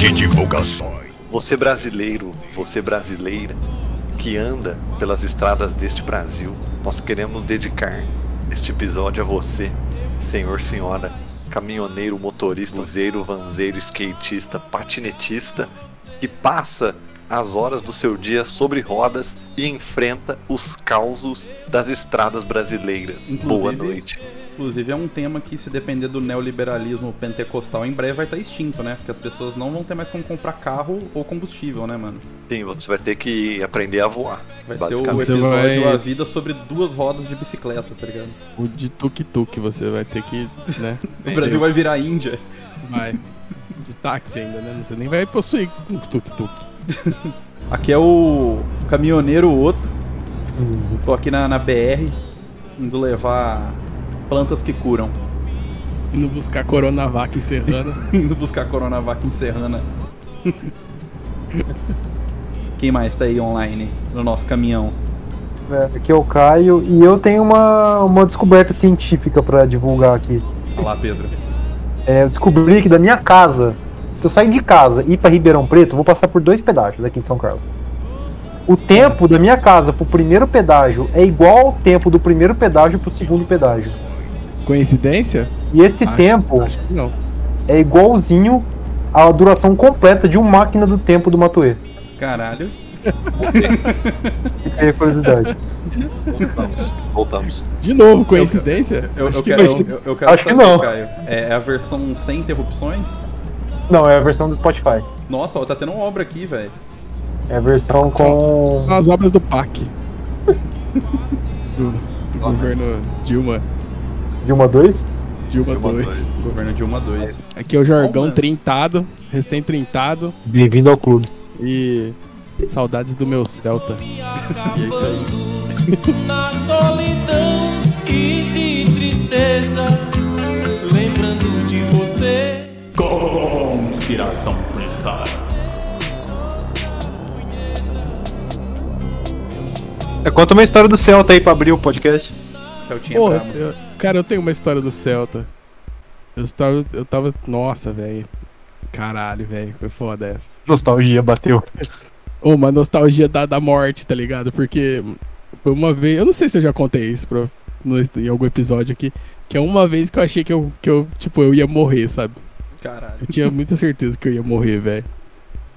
Que divulgações. Você brasileiro, você brasileira que anda pelas estradas deste Brasil, nós queremos dedicar este episódio a você, senhor, senhora, caminhoneiro, motorista, useiro, vanzeiro, skatista, patinetista, que passa as horas do seu dia sobre rodas e enfrenta os causos das estradas brasileiras. Boa Inclusive- noite. Inclusive é um tema que, se depender do neoliberalismo pentecostal, em breve vai estar extinto, né? Porque as pessoas não vão ter mais como comprar carro ou combustível, né, mano? Sim, você vai ter que aprender a voar. Vai ser o episódio vai- A Vida sobre duas rodas de bicicleta, tá ligado? O de tuk-tuk você vai ter que, né? O Brasil vai virar Índia. Vai. De táxi ainda, né? Você nem vai possuir um tuk-tuk. Aqui é o caminhoneiro Otto. Tô aqui na, na BR, indo levar plantas que curam. Indo buscar Coronavac em Serrana. indo buscar Coronavac em Serrana. Quem mais tá aí online no nosso caminhão? É, aqui é o Caio e eu tenho uma, uma descoberta científica pra divulgar aqui. Olha lá, Pedro. É, eu descobri que da minha casa, se eu sair de casa e ir pra Ribeirão Preto, eu vou passar por dois pedágios aqui em São Carlos. O tempo da minha casa pro primeiro pedágio é igual ao tempo do primeiro pedágio pro segundo pedágio. Coincidência? E esse Acho- tempo Acho que não. é igualzinho à duração completa de um máquina do tempo do Matuê. Caralho. A curiosidade. Voltamos. Voltamos. De novo, coincidência? Eu, Acho eu que quero, não. eu, eu quero Acho que saber, não. Caio. É, é a versão sem interrupções? Não, é a versão do Spotify. Nossa, ó, tá tendo uma obra aqui, velho. É a versão com. São as obras do PAC. Do, do governo Dilma. Dilma 2? Dilma Dilma 2. dois. Governo Dilma 2. Aqui é o Jorgão Palmas. trintado, recém-trintado. Bem-vindo ao clube. E saudades do meu Celta. E é isso aí. na solidão e de tristeza, lembrando de você. Conspiração Freestyle. É, conta uma história do Celta aí pra abrir o podcast. Celtinha Porra, brabo. eu- cara, eu tenho uma história do Celta. Eu tava. Eu tava. Nossa, velho. Caralho, velho. Foi foda essa. Nostalgia bateu. Uma nostalgia da, da morte, tá ligado? Porque foi uma vez. Eu não sei se eu já contei isso pra, no, em algum episódio aqui. Que é uma vez que eu achei que eu, que eu, tipo, eu ia morrer, sabe? Caralho. Eu tinha muita certeza que eu ia morrer, velho.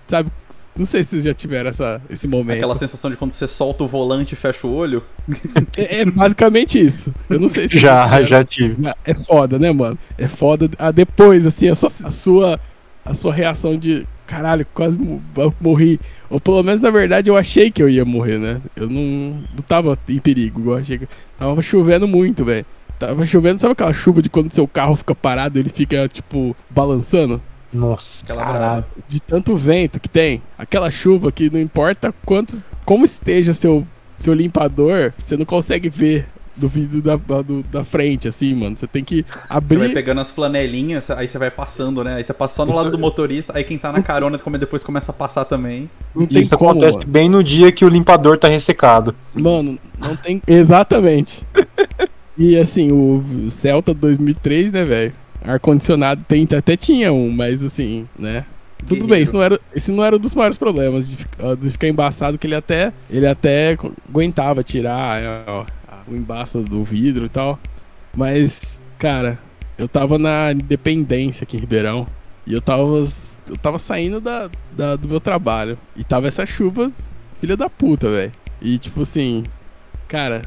Sabe? Não sei se vocês já tiveram essa, esse momento. Aquela sensação de quando você solta o volante e fecha o olho. É, é basicamente isso. Eu não sei se Já, já tive. É foda, né, mano? É foda. Ah, depois, assim, a sua, a sua, a sua reação de caralho, quase mo- morri. Ou pelo menos, na verdade, eu achei que eu ia morrer, né? Eu não, não tava em perigo. Eu achei que tava chovendo muito, velho. Tava chovendo, sabe aquela chuva de quando seu carro fica parado e ele fica, tipo, balançando? Nossa, caralho. De tanto vento que tem. Aquela chuva que não importa quanto, como esteja seu, seu limpador, você não consegue ver do vidro da, do- da frente, assim, mano. Você tem que Você abrir. vai pegando as flanelinhas, aí você vai passando, né? Aí você passa só no lado do motorista, aí quem tá na carona como depois começa a passar também. Não tem Isso como, acontece mano. bem no dia que o limpador tá ressecado. Mano, não tem. Exatamente. e assim, o Celta 2003, né, velho? Ar-condicionado tem, até tinha um, mas assim, né? Tudo Guerreiro. bem, isso não, era, esse não era um dos maiores problemas de, ficar- de ficar embaçado, que ele até, ele até aguentava tirar é, ó, o embaço do vidro e tal. Mas, cara, eu tava na Independência aqui em Ribeirão. E eu tava, eu tava saindo da, da- do meu trabalho. E tava essa chuva, filha da puta, velho. E tipo assim, cara,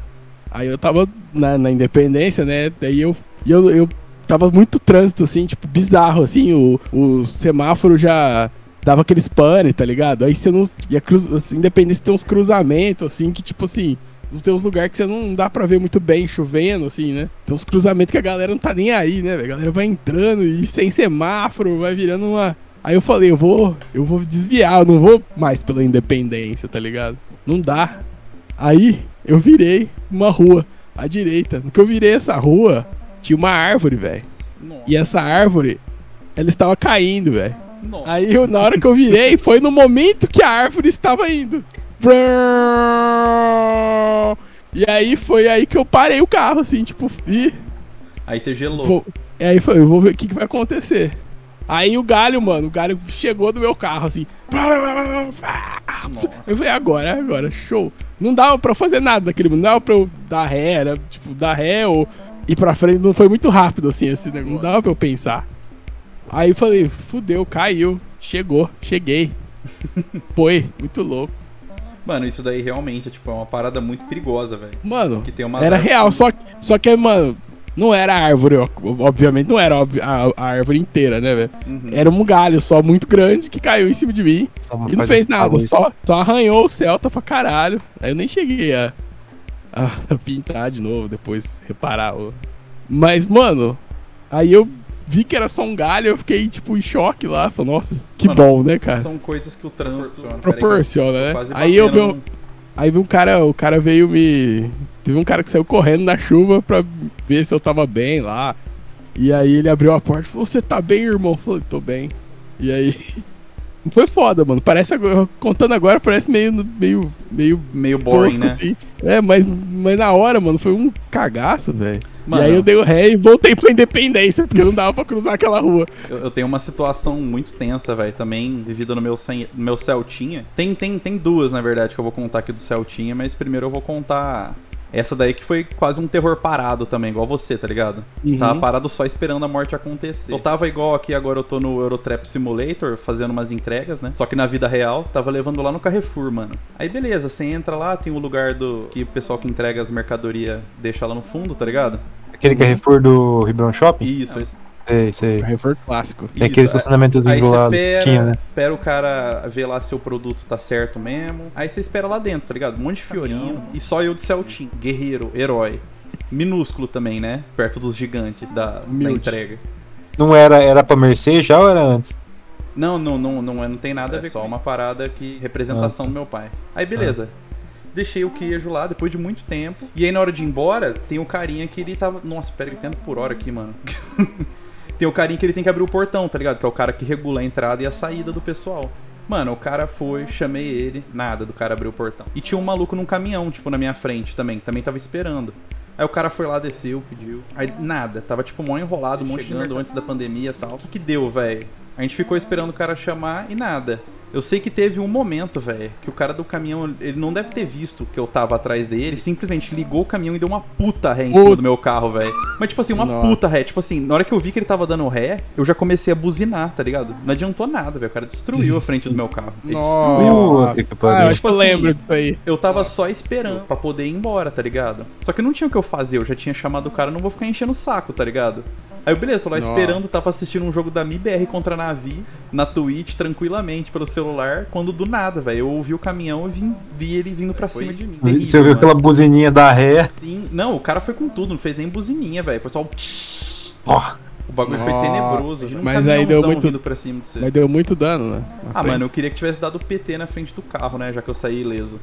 aí eu tava na, na Independência, né? Daí eu, eu, eu tava muito trânsito, assim, tipo, bizarro, assim, o, o semáforo já dava aqueles pane, tá ligado? Aí você não. E a cruz, assim, Independência tem uns cruzamentos, assim, que tipo assim. Tem uns lugares que você não dá pra ver muito bem, chovendo, assim, né? Tem uns cruzamentos que a galera não tá nem aí, né? A galera vai entrando e sem semáforo, vai virando uma. Aí eu falei, eu vou, eu vou desviar, eu não vou mais pela independência, tá ligado? Não dá. Aí eu virei uma rua à direita. No que eu virei essa rua, tinha uma árvore, velho. Nossa. E essa árvore, ela estava caindo, velho. Nossa. Aí eu, na hora que eu virei, foi no momento que a árvore estava indo. E aí foi aí que eu parei o carro, assim, tipo, e Aí você gelou. vou, e aí foi, eu vou ver o que, que vai acontecer. Aí o galho, mano, o galho chegou do meu carro, assim. Eu falei, agora, agora, show. Não dava pra fazer nada daquele, não dava pra eu dar ré, era, tipo, dar ré ou ir pra frente. Não foi muito rápido, assim, esse negócio. Não dava pra eu pensar. Aí eu falei, fudeu, caiu. Chegou, cheguei. Foi, muito louco. Mano, isso daí realmente é, tipo, é uma parada muito perigosa, velho. Mano, Que tem umas era real, só, que- só que, mano, não era a árvore, ó, obviamente não era a, a árvore inteira, né, velho? Uhum. Era um galho só muito grande que caiu em cima de mim Toma, e não fez nada, só, só arranhou o Celta pra caralho. Aí eu nem cheguei a, a pintar de novo, depois reparar. o- Mas, mano, aí eu vi que era só um galho, eu fiquei, tipo, em choque lá. Falei, nossa, que Mano, bom, né, cara? São coisas que o trânsito Proporciona, né? Aí eu vi um, Aí vi um cara, o cara veio me. Teve um cara que saiu correndo na chuva pra ver se eu tava bem lá. E aí ele abriu a porta e falou: Você tá bem, irmão? Eu falei: Tô bem. E aí. Foi foda, mano. Parece agora. Contando agora, parece meio. meio. meio meio boring, tosco, né? assim. É, mas, mas na hora, mano, foi um cagaço, velho. E aí eu dei o ré e voltei pra independência, porque não dava pra cruzar aquela rua. Eu, eu tenho uma situação muito tensa, velho, também vivida no meu, Cen- no meu Celtinha. Tem, tem, tem duas, na verdade, que eu vou contar aqui do Celtinha, mas primeiro eu vou contar essa daí que foi quase um terror parado também, igual você, tá ligado? Uhum. Tava parado só esperando a morte acontecer. Eu tava igual aqui, agora eu tô no Eurotrap Simulator, fazendo umas entregas, né? Só que na vida real, tava levando lá no Carrefour, mano. Aí beleza, você entra lá, tem o lugar do que o pessoal que entrega as mercadorias deixa lá no fundo, tá ligado? Aquele Carrefour do Ribeirão Shopping? Isso, isso. Sei, sei. Carrefour clássico. Tem aquele Isso, estacionamentozinho Aí do você lado. pera, Tinha, né? espera o cara ver lá se o produto tá certo mesmo. Aí você espera lá dentro, tá ligado? Um monte de fiorinho. E só eu de Celtim. Guerreiro, herói. Minúsculo também, né? Perto dos gigantes da, da entrega. Não era, era pra Mercê já ou era antes? Não, não, não, não, é- não tem nada a ver. É só uma parada que. representação do meu pai. Aí beleza. Deixei o queijo lá depois de muito tempo. E aí na hora de ir embora, tem o carinha que ele tava. Nossa, pera, 80 por hora aqui, mano. tem o carinha que ele tem que abrir o portão, tá ligado? Que é o cara que regula a entrada e a saída do pessoal. Mano, o cara foi, chamei ele, nada do cara abrir o portão. E tinha um maluco num caminhão, tipo, na minha frente também, que também tava esperando. Aí o cara foi lá, desceu, pediu. Aí nada, tava tipo mó enrolado, monte chegando antes da pandemia e tal. O que que deu, velho? A gente ficou esperando o cara chamar e nada. Eu sei que teve um momento, velho, que o cara do caminhão, ele não deve ter visto que eu tava atrás dele, ele simplesmente ligou o caminhão e deu uma puta ré em cima do meu carro, velho. Mas tipo assim, uma Nossa. puta ré, tipo assim, na hora que eu vi que ele tava dando ré, eu já comecei a buzinar, tá ligado? Não adiantou nada, velho, o cara destruiu a frente do meu carro. Ele destruiu. Nossa. Que Ah, eu pariu. acho que Tipo eu assim, lembro disso aí. Eu tava só esperando pra poder ir embora, tá ligado? Só que não tinha o que eu fazer, eu já tinha chamado o cara, não vou ficar enchendo o saco, tá ligado? Aí eu, beleza, tô lá Nossa. esperando, tava assistindo um jogo da MIBR contra a Navi na Twitch, tranquilamente, pelo celular, quando do nada, velho, eu ouvi o caminhão e vim, vi ele vindo pra cima de mim. Terrível, Você ouviu mano. aquela buzininha da ré? Sim, não, o cara foi com tudo, não fez nem buzininha, velho, foi só um... Ó, O bagulho foi Nossa. tenebroso. Imagina um Mas aí deu muito- vindo pra cima de você. Mas deu muito dano, né? Ah, mano, eu queria que tivesse dado PT na frente do carro, né? Já que eu saí ileso.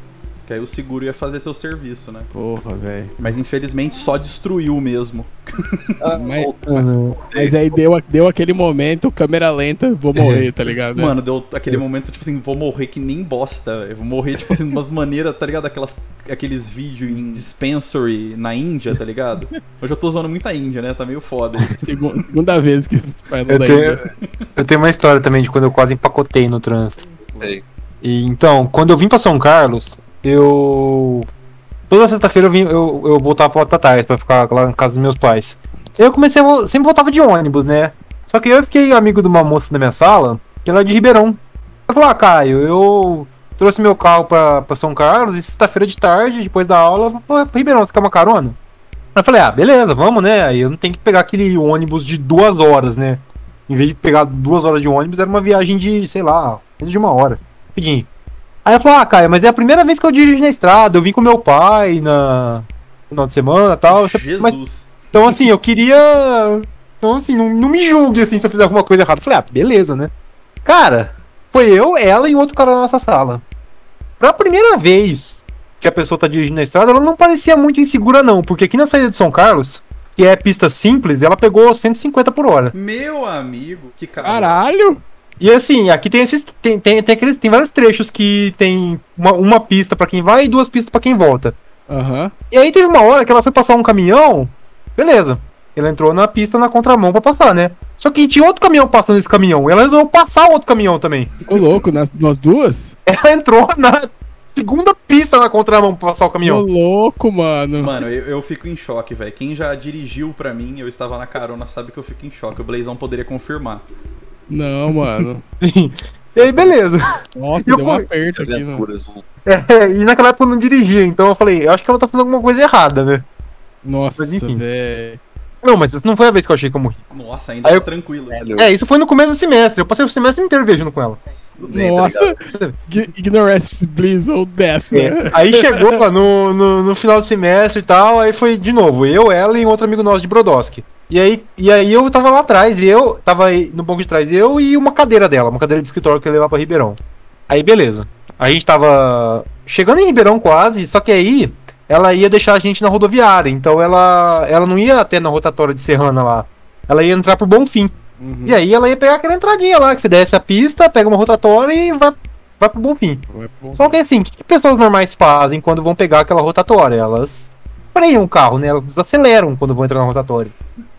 Que aí o seguro ia fazer seu serviço, né? Porra, velho. Mas infelizmente só destruiu mesmo. Mas, mano. mas aí deu, deu aquele momento, câmera lenta, vou morrer, tá ligado? Mano, deu aquele momento, tipo assim, vou morrer que nem bosta. Eu vou morrer, tipo assim, de umas maneiras, tá ligado? Aquelas, aqueles vídeos em dispensary na Índia, tá ligado? Eu já tô zoando muita Índia, né? Tá meio foda. Segu- segunda vez que Eu lá tenho, eu tenho uma história também de quando eu quase empacotei no trânsito. E, então, quando eu vim pra São Carlos, eu. Toda sexta-feira eu, vim, eu, eu voltava pra Batatais pra ficar lá na casa dos meus pais. Eu comecei a. Sempre voltava de ônibus, né? Só que eu fiquei amigo de uma moça da minha sala, que ela é de Ribeirão. Ela falou: Ah, Caio, eu trouxe meu carro pra, pra São Carlos e sexta-feira de tarde, depois da aula, eu vou pra Ribeirão, você quer uma carona? Eu falei: Ah, beleza, vamos, né? Aí eu não tenho que pegar aquele ônibus de duas horas, né? Em vez de pegar duas horas de ônibus, era uma viagem de, sei lá, de uma hora. Rapidinho. Aí ela falou, ah, Caio, mas é a primeira vez que eu dirijo na estrada, eu vim com meu pai na no final de semana e tal. Você- Mas, Jesus. então, assim, eu queria. Então, assim, não, não me julgue assim se eu fizer alguma coisa errada. Eu falei, ah, beleza, né? Cara, foi eu, ela e outro cara na nossa sala. Pra primeira vez que a pessoa tá dirigindo na estrada, ela não parecia muito insegura, não. Porque aqui na saída de São Carlos, que é pista simples, ela pegou 150 por hora. Meu amigo, que cara. Caralho! E assim, aqui tem esses. Tem, tem, tem, aqueles, tem vários trechos que tem uma, uma pista pra quem vai e duas pistas pra quem volta. Aham. E aí teve uma hora que ela foi passar um caminhão. Beleza. Ela entrou na pista na contramão pra passar, né? Só que tinha outro caminhão passando esse caminhão. Ela resolveu passar o outro caminhão também. Ficou louco nas, nas duas? Ela entrou na segunda pista na contramão pra passar o Ficou caminhão. louco, mano. Mano, eu, eu fico em choque, velho. Quem já dirigiu pra mim, eu estava na carona, sabe que eu fico em choque. O Blazão poderia confirmar. Não, mano. E aí, beleza. Nossa, Eu deu um aperto aqui, mano. Aventuras. um- É, e naquela época eu não dirigia, então eu falei, eu acho que ela tá fazendo alguma coisa errada, né? Nossa, velho. Não, mas essa não foi a vez que eu achei que eu morri. Nossa, ainda Aí tá eu- tranquilo. É, isso foi no começo do semestre. Eu passei o semestre inteiro viajando com ela. bem, tá Nossa, Ig- Ignorance, Bliss ou Death, É. né? Aí chegou lá no, no, no final do semestre e tal, aí foi de novo, eu, ela e um outro amigo nosso de Brodowski. E aí, e aí eu tava lá atrás, e eu tava aí no banco de trás, eu e uma cadeira dela, uma cadeira de escritório que eu ia levar pra Ribeirão. Aí beleza. A gente tava chegando em Ribeirão quase, só que aí ela ia deixar a gente na rodoviária, então ela, ela não ia até na rotatória de Serrana lá. Ela ia entrar pro Bonfim. Uhum. E aí ela ia pegar aquela entradinha lá, que você desce a pista, pega uma rotatória e vai, vai pro Bonfim. Vai pro- Só que assim, o que, que pessoas normais fazem quando vão pegar aquela rotatória? Elas freiam o carro, né? Elas desaceleram quando vão entrar na rotatória.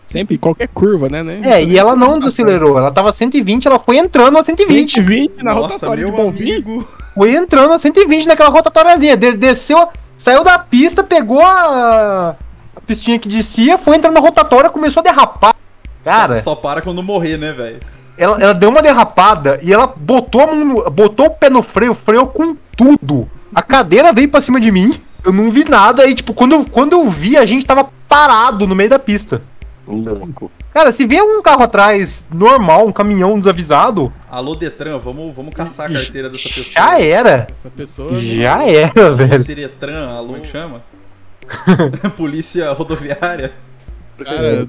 Sempre, em qualquer curva, né? né? É, e ela não desacelerou. Ela tava 120, ela foi entrando a 120. 120 na Nossa, rotatória meu de Bonfim? Foi entrando a 120 naquela rotatóriazinha. Des- desceu, saiu da pista, pegou a, a pistinha que descia, foi entrando na rotatória, começou a derrapar. Cara, Só, só para quando morrer, né, velho? ela, ela deu uma derrapada e ela botou, a mão no- botou o pé no freio, freou com tudo. A cadeira veio pra cima de mim, eu não vi nada, e tipo, quando, quando eu vi, a gente tava parado no meio da pista. Louco. Cara, se vier um carro atrás normal, um caminhão desavisado, Alô, Detran, vamos, vamos caçar a carteira dessa pessoa. já era. Essa pessoa. Já era, Alô, velho. Ciretran, alô, como é que chama? Polícia rodoviária. Cara,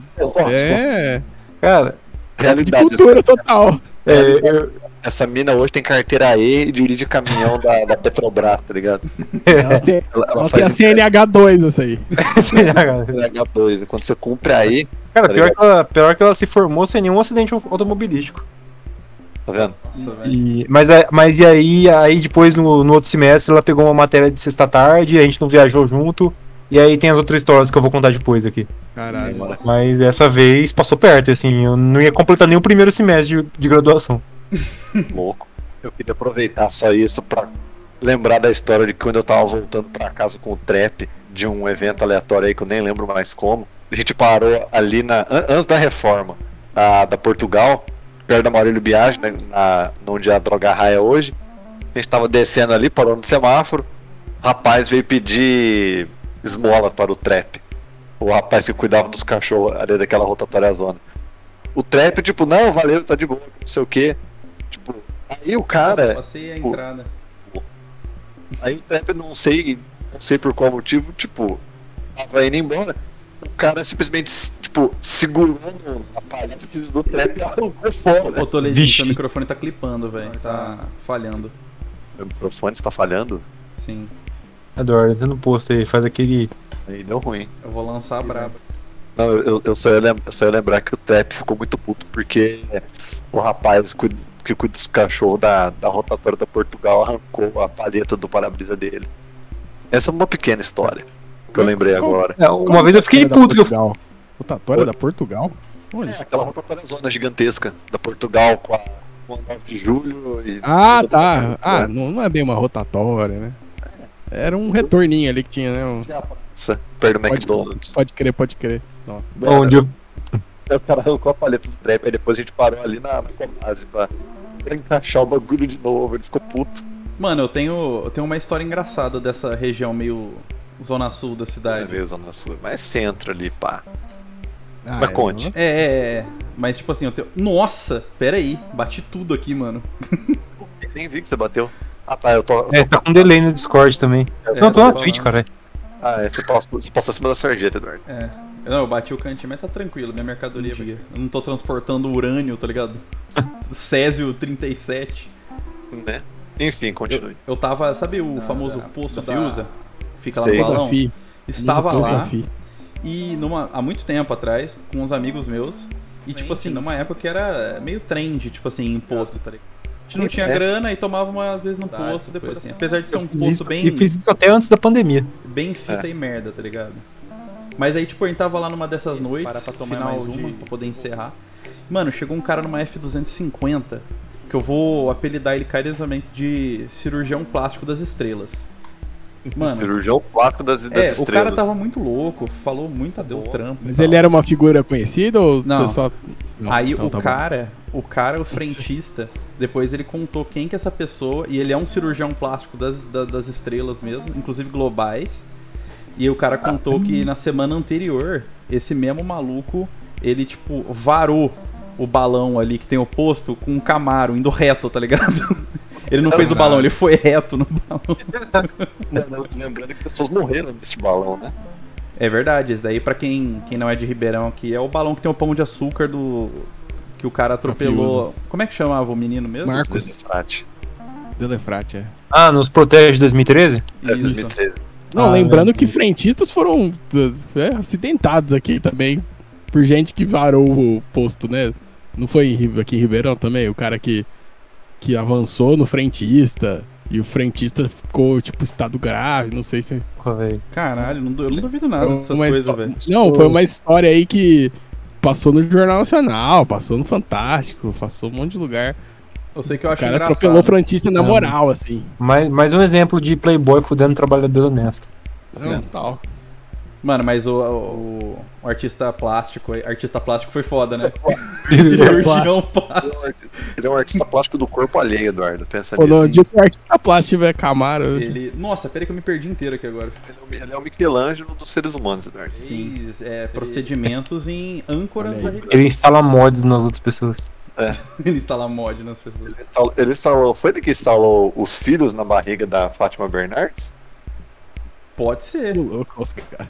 é. Cara, De Realidade. cultura total. é, eu- Essa mina hoje tem carteira E e dirige caminhão da, da Petrobras, tá ligado? Ela tem, Ela, ela ela tem a faz CNH2, essa aí. H2. Quando você cumpre a E, cara Tá pior, que ela, pior que ela se formou sem nenhum acidente automobilístico. tá vendo? Nossa, velho. E, mas, é- mas e aí, aí depois no, no outro semestre ela pegou uma matéria de sexta-tarde, a gente não viajou junto. E aí tem as outras histórias que eu vou contar depois aqui. Caralho. Mas dessa vez passou perto, assim, eu não ia completar nem o primeiro semestre de, de graduação. Louco. Eu queria aproveitar só isso pra lembrar da história de quando eu tava voltando pra casa com o trap de um evento aleatório aí que eu nem lembro mais como. A gente parou ali na an- antes da reforma da, da Portugal, perto da Maurílio Biagi, né, na, onde a droga raia hoje. A gente tava descendo ali, parou no semáforo. O rapaz veio pedir esmola para o trap. O rapaz que cuidava dos cachorros ali daquela rotatória zona. O trap, tipo, não, valeu, tá de boa, não sei o que. Tipo, aí o Nossa, cara. passei a o- entrada. Aí o trap, não sei, não sei por qual motivo, tipo, tava indo embora. O cara simplesmente, tipo, segurando a palheta do trap e arrancou fora. Ô, Toledinho, seu microfone tá clipando, velho. Tá falhando. Meu microfone está falhando? Sim. Eduardo, entra no posto aí, faz aquele. Aí deu ruim. Eu vou lançar a braba. Não, eu- eu, eu, só ia lem- eu só ia lembrar que o trap ficou muito puto porque o rapaz que cuida dos cachorros da, da rotatória da Portugal arrancou a palheta do para-brisa dele. Essa é uma pequena história que eu lembrei agora. É, uma vez eu fiquei puto que eu. Portugal. Rotatória da Portugal? É, aquela rotatória zona gigantesca da Portugal com a, com a 9 de julho e. Ah, tá. a- Ah, não, não é bem uma rotatória, né? Era um retorninho ali que tinha, né? Um- Nossa, perto do Pode, McDonald's. pode crer, pode crer. Nossa. Onde eu. Aí o cara arrancou a paleta do trap, aí depois a gente parou ali na, na Comase pra, pra encaixar o bagulho de novo, ele ficou puto. Mano, eu tenho, eu tenho uma história engraçada dessa região meio zona sul da cidade. veio Zona Sul, mas é centro ali, pá. Ah, Mas é, conte. É, é, é. Mas tipo assim, eu tenho. Nossa, pera aí, bati tudo aqui, mano. Nem vi que você bateu. Ah tá, eu tô. eu É, tô- tá com delay no Discord também. É, não, tô na falando. Twitch, cara. Ah, é, você passou, você passou acima da sarjeta, Eduardo. É. Não, eu bati o cantinho, mas tá tranquilo, minha mercadoria. Eu não tô transportando urânio, tá ligado? Césio 37. Né? Enfim, continue. Eu tava, sabe o famoso poço da Fiusa? Fica lá Sei. no balão? Estava lá e numa, há muito tempo atrás, com uns amigos meus. E tipo assim, numa época que era meio trend, tipo assim, imposto, tá ligado? A gente não tinha É. grana e tomava uma, às vezes no posto, depois assim. Apesar de ser um Eu posto bem, E fiz isso até antes da pandemia. bem fita e merda, tá ligado? Mas aí, tipo, a gente tava lá numa dessas noites, parar pra tomar mais uma, pra poder encerrar. Mano, chegou um cara numa F-250, que eu vou apelidar ele carinhosamente de cirurgião plástico das estrelas. Mano, Cirurgião plástico das, das é, o estrelas. cara tava muito louco, falou muito, deu trampo. Mas ele era uma figura conhecida ou Não. você só. Não, Aí então o tá bom. cara, o cara, o frentista, depois ele contou quem que é essa pessoa, e ele é um cirurgião plástico das, da- das estrelas mesmo, inclusive globais. E o cara contou que na semana anterior, esse mesmo maluco, ele tipo varou o balão ali que tem o posto com um Camaro indo reto, tá ligado? Ele não fez o balão, ele foi reto no balão. Lembrando que pessoas morreram nesse balão, né? É verdade, esse daí pra quem, quem não é de Ribeirão aqui, é o balão que tem o pão de açúcar do que o cara atropelou. Como é que chamava o menino mesmo? Marcos. Desfrate. Delefrate, é. Ah, nos protege de 2013? É Isso. 2013. Não, Ah, lembrando né? que frentistas foram é, acidentados aqui também. Por gente que varou o posto, né? Não foi aqui em Ribeirão também? O cara que, que avançou no frentista. E o frentista ficou, tipo, estado grave, não sei se. Velho. Caralho, não, eu não duvido nada Foi dessas coisas, velho. Não, foi uma história aí que passou no Jornal Nacional, passou no Fantástico, passou um monte de lugar. Eu sei que eu O acho cara engraçado. atropelou o frentista na É. moral, assim. Mais, mais um exemplo de playboy fudendo trabalhador honesto. Não, tal. Mano, mas o, o, o artista plástico, artista plástico foi foda, né? Cirurgião Ele é plástico. um artista- Ele é um artista plástico do corpo alheio, Eduardo. Pensa Pô, nisso. no dia que o artista plástico tiver Camaro, Ele... Nossa, pera aí que eu me perdi inteiro aqui agora. Ele é o- é o Michelangelo dos seres humanos, Eduardo. Sim, é, procedimentos em âncoras Olha da. Ele instala mods nas outras pessoas. Ele instala mod nas pessoas. Ele instalou, ele instalou- foi ele que instalou os filhos na barriga da Fátima Bernardes? Pode ser. que louco, Oscar.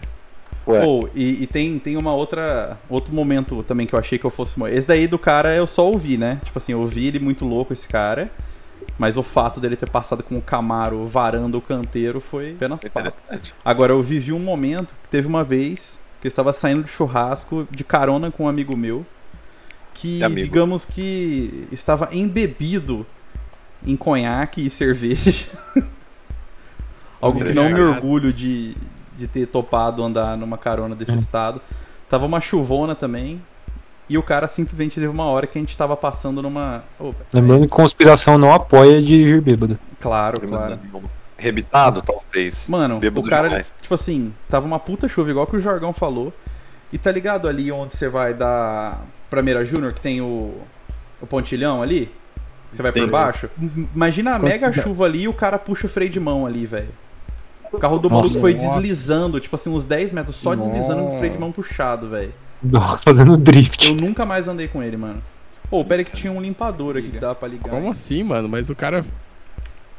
Ué, Ou, e, e tem, tem uma outra outro momento também que eu achei que eu fosse morrer. Esse daí do cara eu só ouvi, né? Tipo assim, eu ouvi ele muito louco, esse cara. Mas o fato dele ter passado com o Camaro varando o canteiro foi apenas fato. Agora, eu vivi um momento que teve uma vez que eu estava saindo de churrasco de carona com um amigo meu. Que, digamos que estava embebido em conhaque e cerveja. Algo que não me orgulho de, de ter topado andar numa carona desse estado. Tava uma chuvona também. E o cara simplesmente teve uma hora que a gente tava passando numa. Opa, Lembrando que conspiração não apoia dirigir bêbado. Claro, claro. Rebitado, talvez. Mano, Bêbado o cara, demais. tipo assim, tava uma puta chuva, igual que o Jorgão falou. E tá ligado ali onde você vai da Prameira Júnior, que tem o, o pontilhão ali? Você vai Sim. por baixo? Imagina a Quanto- mega chuva ali e o cara puxa o freio de mão ali, velho. O carro do maluco Nossa. foi Nossa. deslizando, tipo assim, uns 10 metros, só deslizando com o freio de Nossa. mão puxado, velho. Fazendo drift. Eu nunca mais andei com ele, mano. Pô, pera que tinha um limpador aqui que dava pra ligar. Como assim, mano? Mas o cara.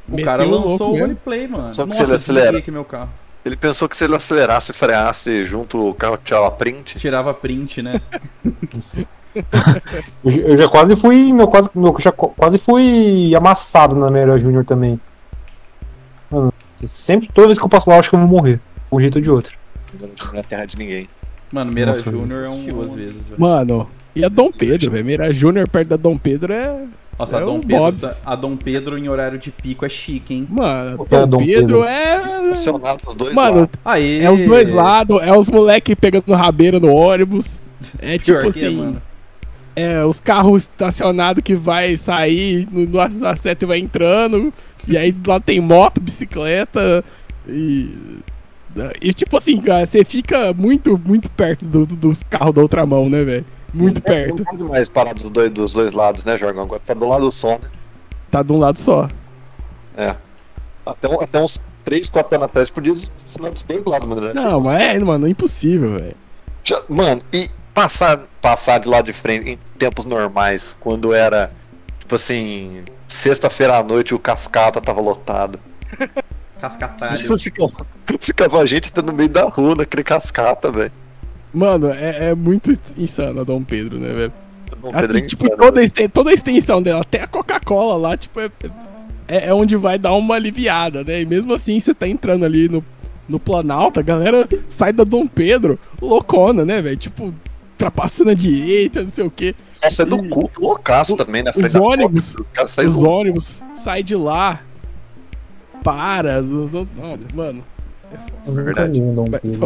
O cara lançou o roleplay, mano. Só que Nossa, desliguei acelera. aqui meu carro. Ele pensou que se ele acelerasse e freasse junto o carro tirava print. Tirava print, né? Eu, já quase fui. Meu, quase, meu, já quase fui amassado na Melhor Júnior também. Mano, sempre, toda vez que eu passo lá, eu acho que eu vou morrer. De um jeito ou de outro. Não é terra de ninguém. Mano, Meira Júnior é um duas vezes, velho. Mano, e a Dom Pedro, velho? Mira Júnior perto da Dom Pedro é. Nossa, a é Dom, um Pedro, Bob's. tá- a Dom Pedro em horário de pico é chique, hein? Mano, Porque é Dom, Dom Pedro, Pedro. é. Acionado os dois Mano, lados. Aí, É os dois lados, é os moleque pegando rabeira no ônibus. É Pior tipo que é, assim. mano. É, os carros estacionados que vai sair no, no A7 vai entrando. E aí lá tem moto, bicicleta. E. E tipo assim, cara, você fica muito, muito perto do- do- dos carros da outra mão, né, velho? Muito perto. Não pode mais parar dos dois, dos dois lados, né, Jorgão? Agora tá do lado só, né? Tá de um lado só. É. Até, até uns 3, 4 anos atrás podia ser dos dois lados, mano. né? Não, mas é, mano, é impossível, velho. Mano, e passar, passar de lado de frente em tempos normais, quando era, tipo assim, sexta-feira à noite o cascata tava lotado. Cascatalho. ficava, ficava a gente no meio da rua, naquele cascata, velho. Mano, é, é muito insano a Dom Pedro, né, velho? Dom Aqui, Pedro é tipo, insano, toda, a exten- toda a extensão dela, até a Coca-Cola lá, tipo, é, é, é onde vai dar uma aliviada, né? E mesmo assim, você tá entrando ali no, no Planalto, a galera sai da Dom Pedro loucona, né, velho? Tipo, ultrapassando a direita, não sei o quê. Nossa, é do culto loucaço também, na frente os da ônibus- Copa, Os caras saem Os zoando. ônibus saem de lá, para, não, mano. Nunca Verdade. Mas,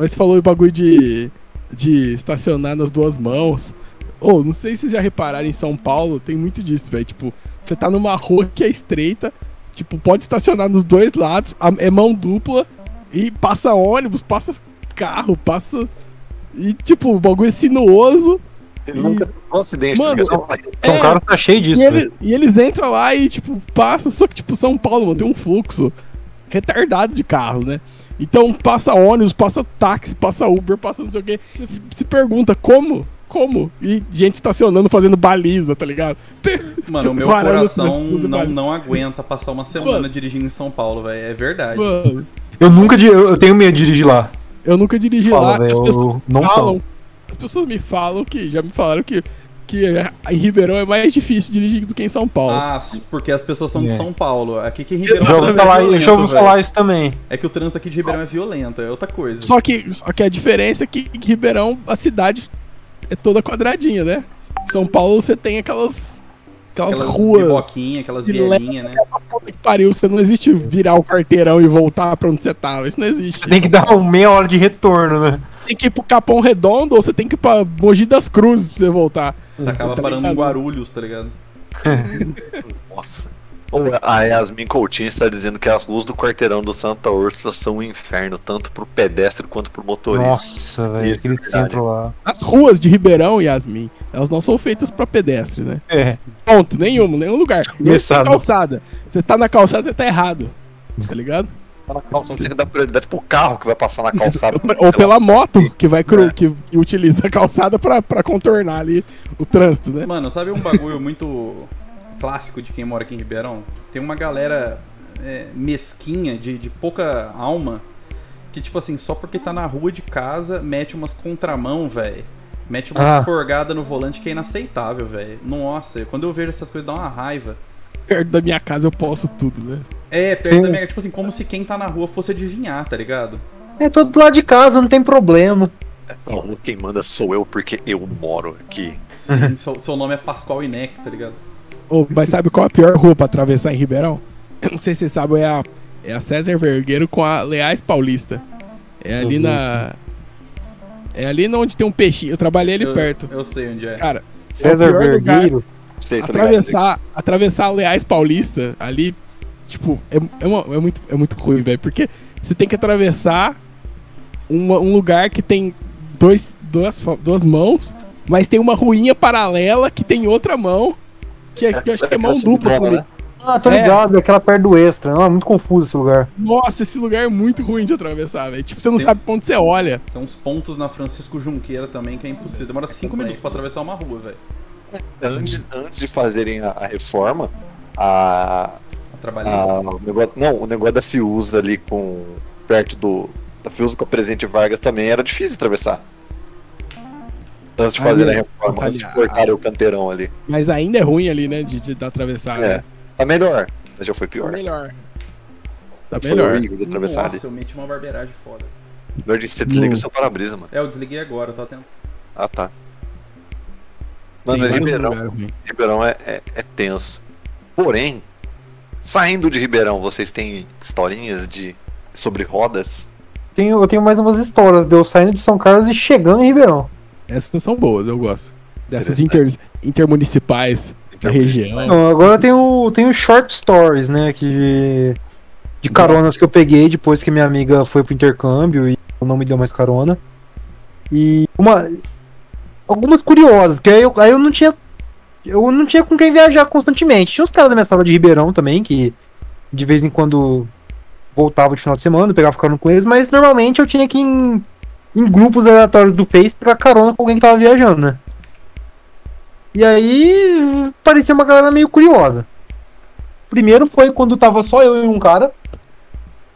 Mas você falou o bagulho de, de estacionar nas duas mãos. Ô, não sei se vocês já repararam em São Paulo, tem muito disso, velho. Tipo, você tá numa rua que é estreita, tipo, pode estacionar nos dois lados, é mão dupla, e passa ônibus, passa carro, passa. E, tipo, o bagulho é sinuoso. Ele nunca um acidente. Mano, ligado? Então, É, o cara tá cheio disso. E, ele- e eles entram lá e, tipo, passa, só que, tipo, São Paulo, mano, tem um fluxo retardado de carro, né? Então passa ônibus, passa táxi, passa Uber, passa não sei o quê. Você se pergunta como? Como? E gente estacionando, fazendo baliza, tá ligado? Mano, o meu coração não, não aguenta passar uma semana Mano. dirigindo em São Paulo, velho. É verdade. Mano, Eu nunca. Eu eu tenho medo de dirigir lá. eu nunca dirigi Fala, lá. velho, As pessoas não falam. tomo. As pessoas me falam que. Já me falaram que, que em Ribeirão é mais difícil dirigir do que em São Paulo. Ah, porque as pessoas são de É. São Paulo. Aqui que Ribeirão Já o ouvi trânsito é falar, violento, ouvi velho. falar isso também. É que o trânsito aqui de Ribeirão é violento, é outra coisa. Só que, só que a diferença é que em Ribeirão, a cidade é toda quadradinha, né? São Paulo você tem aquelas. Aquelas, Aquelas ruas. biboquinhas, aquelas vielinhas, né? Puta que pariu, você não existe virar o quarteirão e voltar pra onde você tava. Isso não existe. Você tem que dar uma meia hora de retorno, né? Tem que ir pro Capão Redondo ou você tem que ir pra Mogi das Cruzes pra você voltar. Você acaba Tá parando em? Guarulhos, tá ligado? Nossa. A Yasmin Coutinho está dizendo que as ruas do quarteirão do Santa Úrsula são um inferno, tanto pro pedestre quanto pro motorista. Nossa, velho. Isso, Aquele verdade. centro lá. As ruas de Ribeirão, Yasmin, elas não são feitas pra pedestres, né? É. Ponto, nenhum, nenhum lugar. Nem Começado. calçada. Você tá na calçada, você tá errado. Tá ligado? Na calçada, Você dá prioridade pro carro que vai passar na calçada. Ou pela moto que vai cru, É. que, que utiliza a calçada pra, pra contornar ali o trânsito, né? Mano, sabe um bagulho muito clássico de quem mora aqui em Ribeirão? Tem uma galera é, mesquinha, de, de pouca alma, que, tipo assim, só porque tá na rua de casa, mete umas contramão, velho. Mete umas Ah. forgada no volante que é inaceitável, velho. Nossa, quando eu vejo essas coisas dá uma raiva. Perto da minha casa eu posso tudo, né? É, perto Sim. da minha. Tipo assim, como se quem tá na rua fosse adivinhar, tá ligado? É todo lado de casa, não tem problema. Rua quem manda sou eu porque eu moro aqui. Sim, seu, seu nome é Pascoal Inec, tá ligado? Ô, mas sabe qual é a pior rua pra atravessar em Ribeirão? Eu não sei se vocês sabem, é a, é a César Vergueiro com a Leais Paulista. É ali Uhum. na. É ali onde tem um peixinho. Eu trabalhei ali eu, perto. Eu sei onde é. Cara, César pior lugar. Vergueiro. Sei, tá ligado? atravessar, atravessar a Leais Paulista ali, tipo, é, é, uma- é muito, é muito ruim, velho. Porque você tem que atravessar uma- um lugar que tem dois, duas, duas mãos, mas tem uma ruinha paralela que tem outra mão. Que, é, que eu acho que é mão dupla. por- né? Ah, tô É. ligado, aquela perto do extra. Não, é muito confuso esse lugar. Nossa, esse lugar é muito ruim de atravessar, velho. Tipo, você não Tem- sabe pra onde você olha. Tem uns pontos na Francisco Junqueira também que é impossível. Demora 5 minutos pra atravessar uma rua, velho. Antes, antes de fazerem a, a reforma, A trabalhista. a- o negócio, não, o negócio da Fiusa ali com perto do da Fiusa com a Presidente Vargas também era difícil de atravessar. Antes de Ah, fazer a é. reforma, antes de Ah, cortarem o canteirão ali. Mas ainda é ruim ali, né? De, de, de atravessar. É, né? tá melhor, mas já foi Tá pior. melhor. Tá Foi melhor. horrível de atravessar ali. Nossa, eu meti uma barbeiragem foda. Melhor de você desliga o seu para-brisa, mano. É, eu desliguei agora, eu tô atento. Ah, tá. Mano, mas Ribeirão. Ribeirão é, é, é tenso. Porém, saindo de Ribeirão, vocês têm historinhas de sobre rodas? Tenho, eu tenho mais umas histórias de eu saindo de São Carlos e chegando em Ribeirão. Essas são boas, eu gosto. Dessas inter, intermunicipais da região. Não, agora eu tenho, tenho short stories, né? Que, de caronas que eu peguei depois que minha amiga foi pro intercâmbio e não me deu mais carona. E uma. Algumas curiosas, porque aí eu, aí eu não tinha. Eu não tinha com quem viajar constantemente. Tinha os caras da minha sala de Ribeirão também, que de vez em quando voltava de final de semana, pegava carona com eles, mas normalmente eu tinha que ir em, em grupos aleatórios do Face pegar carona com alguém que tava viajando, né? E aí parecia uma galera meio curiosa. Primeiro foi quando tava só eu e um cara.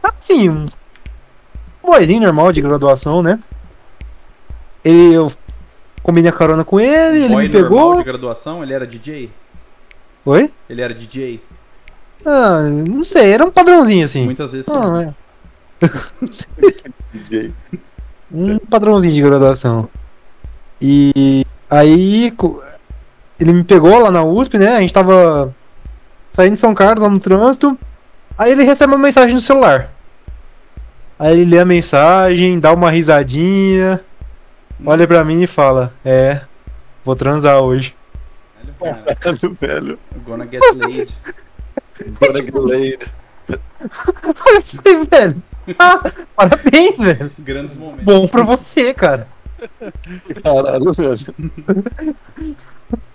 Assim, um boizinho normal de graduação, né? Ele, eu combinei a carona com ele, ele me normal pegou. de graduação, ele era DJ? Oi? Ele era DJ? Ah, não sei, era um padrãozinho assim. Muitas vezes sim. Ah, é. DJ. um padrãozinho de graduação. E aí ele me pegou lá na USP, né? A gente tava saindo de São Carlos lá no trânsito. Aí ele recebe uma mensagem no celular. Aí ele lê a mensagem, dá uma risadinha, olha pra mim e fala: É, vou transar hoje. Velho, velho. gonna get laid. Bora Glade. Eu falei, velho. ah, parabéns, velho. Grandes momentos. Bom pra você, cara. Caralho, velho.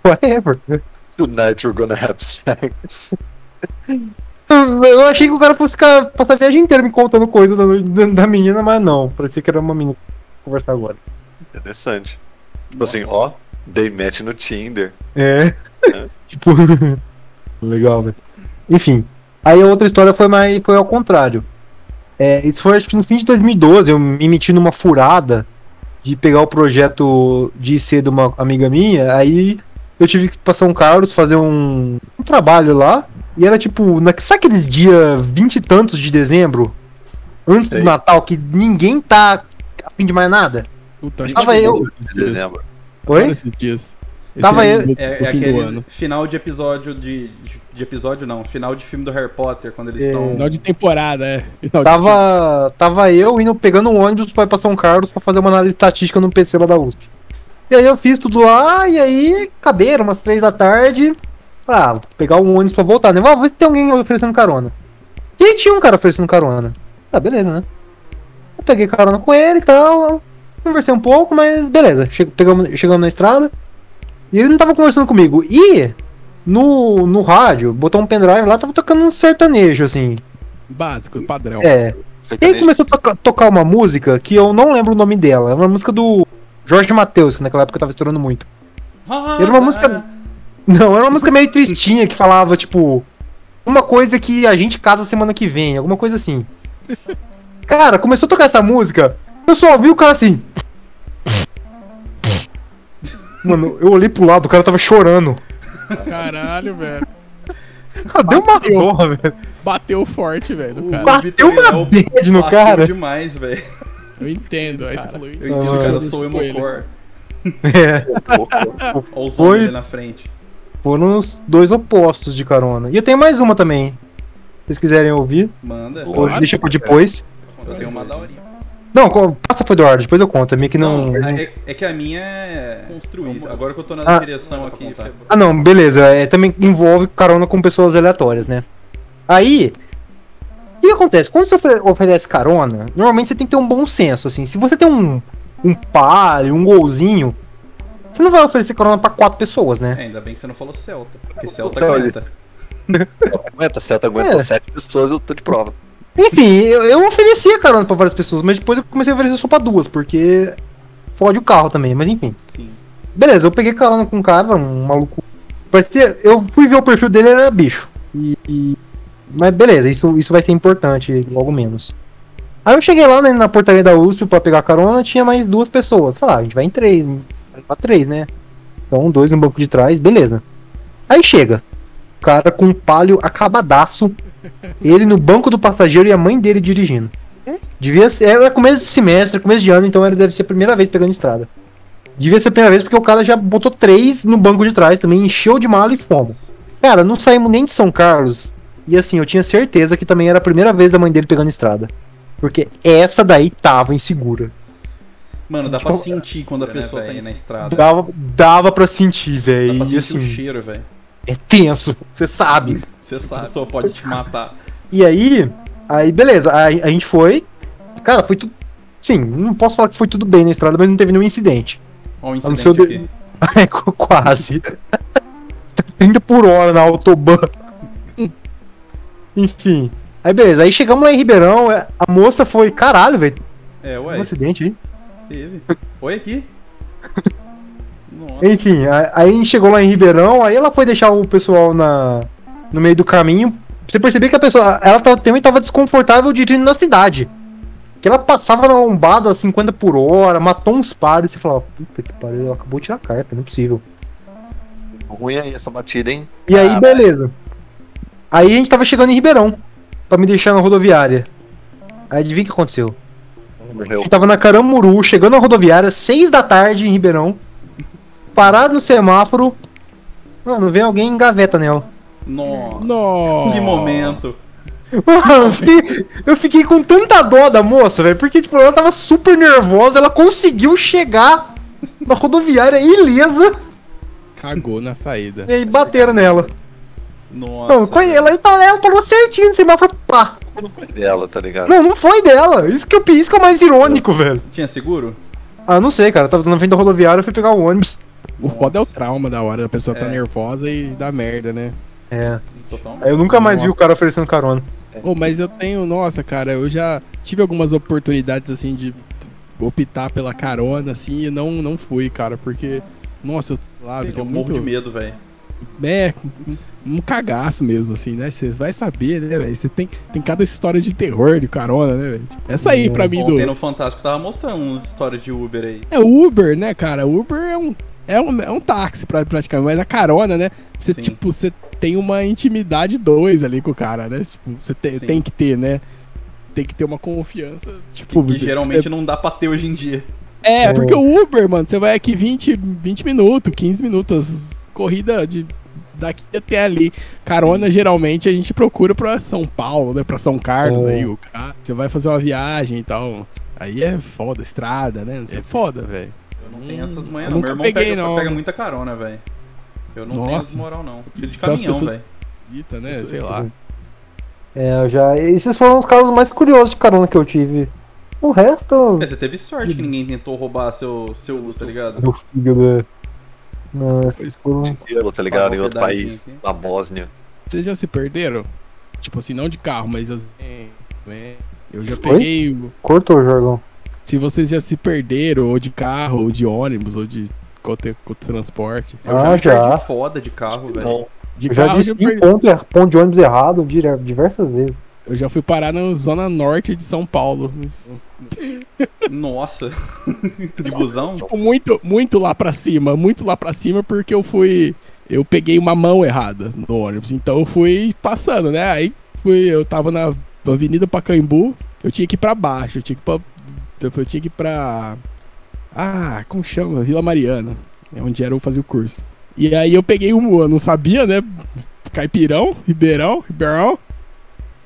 Whatever. Tonight we're gonna have sex. Eu achei que o cara fosse ficar, passar a viagem inteira me contando coisa da, da, da menina, mas não. Parecia que era uma menina conversar agora. Interessante. Tipo assim, ó, they met no Tinder. É. tipo. Legal, velho. Enfim. Aí a outra história foi mais. foi ao contrário. É, isso foi acho que no fim de 2012, eu me meti numa furada de pegar o projeto de IC de uma amiga minha, aí eu tive que ir pra São Carlos fazer um, um trabalho lá. E era tipo, na, sabe aqueles dias vinte e tantos de dezembro? Antes Sei. do Natal, que ninguém tá a fim de mais nada? Puta, acho Tava que eu- esses De dias. dezembro. Oi? esses dias. Esse Tava eu- do- É, do é aquele ano. final de episódio de, de, de episódio, não. Final de filme do Harry Potter, quando eles É. estão. Final de temporada, é. Final de Tava, tava eu indo pegando um ônibus pra ir pra São Carlos pra fazer uma análise estatística no PC lá da USP. E aí eu fiz tudo lá, e aí caberam umas três da tarde. Ah, vou pegar um ônibus pra voltar, né? Vamos ver se tem alguém oferecendo carona. E aí tinha um cara oferecendo carona. Ah, beleza, né? Eu peguei carona com ele e tal. Conversei um pouco, mas beleza. Che pegamos, chegamos na estrada. E ele não tava conversando comigo. E no, no rádio, botou um pendrive lá, tava tocando um sertanejo, assim. Básico, padrão. É. E aí Sertanejo. começou a toca- tocar uma música que eu não lembro o nome dela. É uma música do Jorge Matheus, que naquela época tava estourando muito. Era uma música. Não, era uma música meio tristinha que falava, tipo. Uma coisa que a gente casa semana que vem, alguma coisa assim. Cara, começou a tocar essa música, eu só ouvi o cara assim. Mano, eu olhei pro lado, o cara tava chorando. Caralho, velho. Cara, deu uma porra, velho. Bateu forte, velho, no O cara. Bateu uma Vitoriel bad no bateu cara. demais, velho. Eu entendo. Aí você falou, Eu Ah, entendo que o cara sou emocore. É, Olha o som Foi. dele na frente. foram os dois opostos de carona. E eu tenho mais uma também. Se vocês quiserem ouvir, Manda. ou deixa por depois. Eu tenho uma daorinha. Não, passa pro Eduardo, depois eu conto. A minha que não. é, é que a minha é construir. Agora que eu tô na Ah. direção aqui. Ah, não, beleza. É, também envolve carona com pessoas aleatórias, né? Aí. O que acontece? Quando você ofere- oferece carona, normalmente você tem que ter um bom senso, assim. Se você tem um, um palio, um golzinho, você não vai oferecer carona pra quatro pessoas, né? É, ainda bem que você não falou Celta. Porque Celta Celta. aguenta. Aguenta, Celta aguentou É. sete pessoas, eu tô de prova. Enfim, eu, eu oferecia carona pra várias pessoas, mas depois eu comecei a oferecer só pra duas, porque fode o carro também, mas enfim. Sim. Beleza, eu peguei carona com um cara, um maluco. Parecia. Eu fui ver o perfil dele, ele era bicho. E. e- Mas beleza, isso, isso vai ser importante, logo menos. Aí eu cheguei lá né, na portaria da USP pra pegar carona, tinha mais duas pessoas. Falei, ah, a gente vai em três, vai pra três, né? Então, dois no banco de trás, beleza. Aí chega. O cara com um palio acabadaço. Ele no banco do passageiro e a mãe dele dirigindo. Devia ser. Era começo de semestre, começo de ano, então ele deve ser a primeira vez pegando estrada. Devia ser a primeira vez porque o cara já botou três no banco de trás também, encheu de mala e fomos. Cara, não saímos nem de São Carlos. E assim, eu tinha certeza que também era a primeira vez da mãe dele pegando estrada. Porque essa daí tava insegura. Mano, dá pra Tipo, sentir quando a pessoa tá aí na estrada. Dava, dava pra sentir, Dá velho. pra E sentir assim, o cheiro, velho. é tenso, você sabe. Você sabe. A pessoa pode te matar. E aí, aí beleza, aí a gente foi. Cara, foi tudo. Sim, não posso falar que foi tudo bem na estrada, mas não teve nenhum incidente. Ó, um não incidente sei o de-. É, qu- quase. 30 por hora na autobahn. Enfim. Aí beleza, aí chegamos lá em Ribeirão, é, a moça foi, caralho, velho, É, um ué. acidente aí. Teve. Oi aqui. Nossa. Enfim, a- aí a gente chegou lá em Ribeirão, aí ela foi deixar o pessoal na, no meio do caminho. Você percebeu que a pessoa, ela também tava desconfortável dirigindo na cidade. Que ela passava na lombada a 50 por hora, matou uns pares e você falava, puta que pariu, ela acabou de tirar a carta, não é possível. Ruim aí essa batida, hein? E aí, Ah, beleza. Aí a gente tava chegando em Ribeirão, pra me deixar na rodoviária. Aí adivinha o que aconteceu? A Morreu. gente tava na Caramuru, chegando na rodoviária, 6 da tarde em Ribeirão. Parado no semáforo. Mano, vem alguém e engaveta nela. Nossa. Nossa. Que momento. Mano, eu fiquei, eu fiquei com tanta dó da moça, velho, porque tipo, ela tava super nervosa, ela conseguiu chegar na rodoviária ilesa Cagou na saída. e aí bateram nela. Nossa. Não, foi ela, ela, ela parou certinho no semáforo, pá. Não foi dela, tá ligado? Não, não foi dela. Isso que, eu, isso que é o mais irônico, velho. Tinha seguro? Ah, não sei, cara. Tava na frente da rodoviária, eu fui pegar o ônibus. O foda é o trauma da hora, a pessoa tá É. nervosa e dá merda, né? É. Eu nunca mais vi o cara oferecendo carona. Ô, mas eu tenho, nossa, cara, eu já tive algumas oportunidades assim de optar pela carona, assim, e não, não fui, cara, porque, nossa, eu, lá, Sei, é eu muito, morro de medo, velho. é, um cagaço mesmo, assim, né? Você vai saber, né, velho? Você tem, tem cada história de terror de carona, né, velho? Essa aí, pra mim, do. Ontem no Fantástico tava mostrando umas histórias de Uber aí. É Uber, né, cara? Uber é um. É um, é um táxi pra, praticamente, mas a carona, né? Você, Sim. tipo, você tem uma intimidade dois ali com o cara, né? Tipo, você te- Sim. tem que ter, né? Tem que ter uma confiança. Tipo, Que geralmente você- não dá pra ter hoje em dia. É, porque o Uber, mano, você vai aqui 20, 20 minutos, 15 minutos, corrida de daqui até ali. Carona, geralmente, a gente procura pra São Paulo, né? Pra São Carlos É. aí, o cara. Você vai fazer uma viagem e tal. Aí é foda, estrada, né? É foda, velho. Eu não tenho essas Hum, manhas, não. Meu irmão peguei, pega, não. pega muita carona, velho. Eu não tenho Nossa. essa moral, não. Filho de Então as caminhão, pessoas- velho. Visita, né? Sei isso lá. É, eu já. Esses foram os casos mais curiosos de carona que eu tive. O resto. É, você teve sorte que ninguém tentou roubar seu, seu Lu, tá ligado? Meu fígado. Não, esses foram. Tá ligado? Em outro país, aqui. na Bósnia. Vocês já se perderam? Tipo assim, não de carro, mas assim. né? Eu já Oi? peguei. Cortou, Jorgão. Se vocês já se perderam, ou de carro, ou de ônibus, ou de qualquer qualquer transporte. Eu já Ah, perdi já. foda de carro, velho. De Eu já carro, já, disse ponto, er- ponto de ônibus errado diversas vezes. eu já fui parar na zona norte de São Paulo. Nossa. de busão? Tipo, muito, muito lá pra cima, muito lá pra cima, porque eu fui. Eu peguei uma mão errada no ônibus. Então eu fui passando, né? Aí fui, eu tava na Avenida Pacaembu, eu tinha que ir pra baixo, eu tinha que ir pra. Eu tinha que ir pra. Ah, como chama? Vila Mariana. É onde era eu fazer o curso. E aí eu peguei um, eu não sabia, né? Caipirão, Ribeirão, Ribeirão.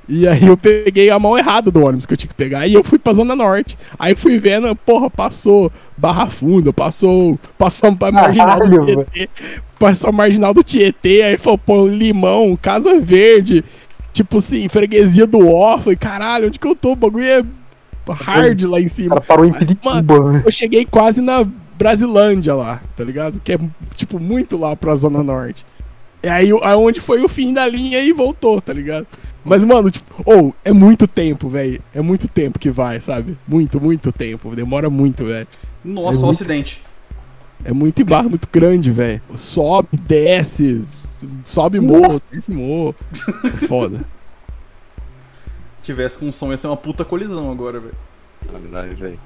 E aí eu peguei a mão errada do ônibus que eu tinha que pegar. E eu fui pra Zona Norte. Aí fui vendo, porra, passou Barra Funda, passou. Passou a marginal do Tietê. Passou a marginal do Tietê. Aí falou, pô, Limão, Casa Verde. Tipo assim, freguesia do Ó. Falei, caralho, onde que eu tô? O bagulho é hard lá em O cima. cara parou em Pirituba, né? Eu cheguei quase na Brasilândia lá, tá ligado? Que é, tipo, muito lá pra Zona Norte. É aí aonde foi o fim da linha e voltou, tá ligado? Mas, mano, tipo, ou, é muito tempo, velho. É muito tempo que vai, sabe? Muito, muito tempo. Demora muito, velho. Nossa, É o muito- acidente. É muito embarro, muito grande, velho. Sobe, desce, sobe morro, desce morro. Foda. Se tivesse com som, ia ser uma puta colisão agora, velho. na verdade, velho.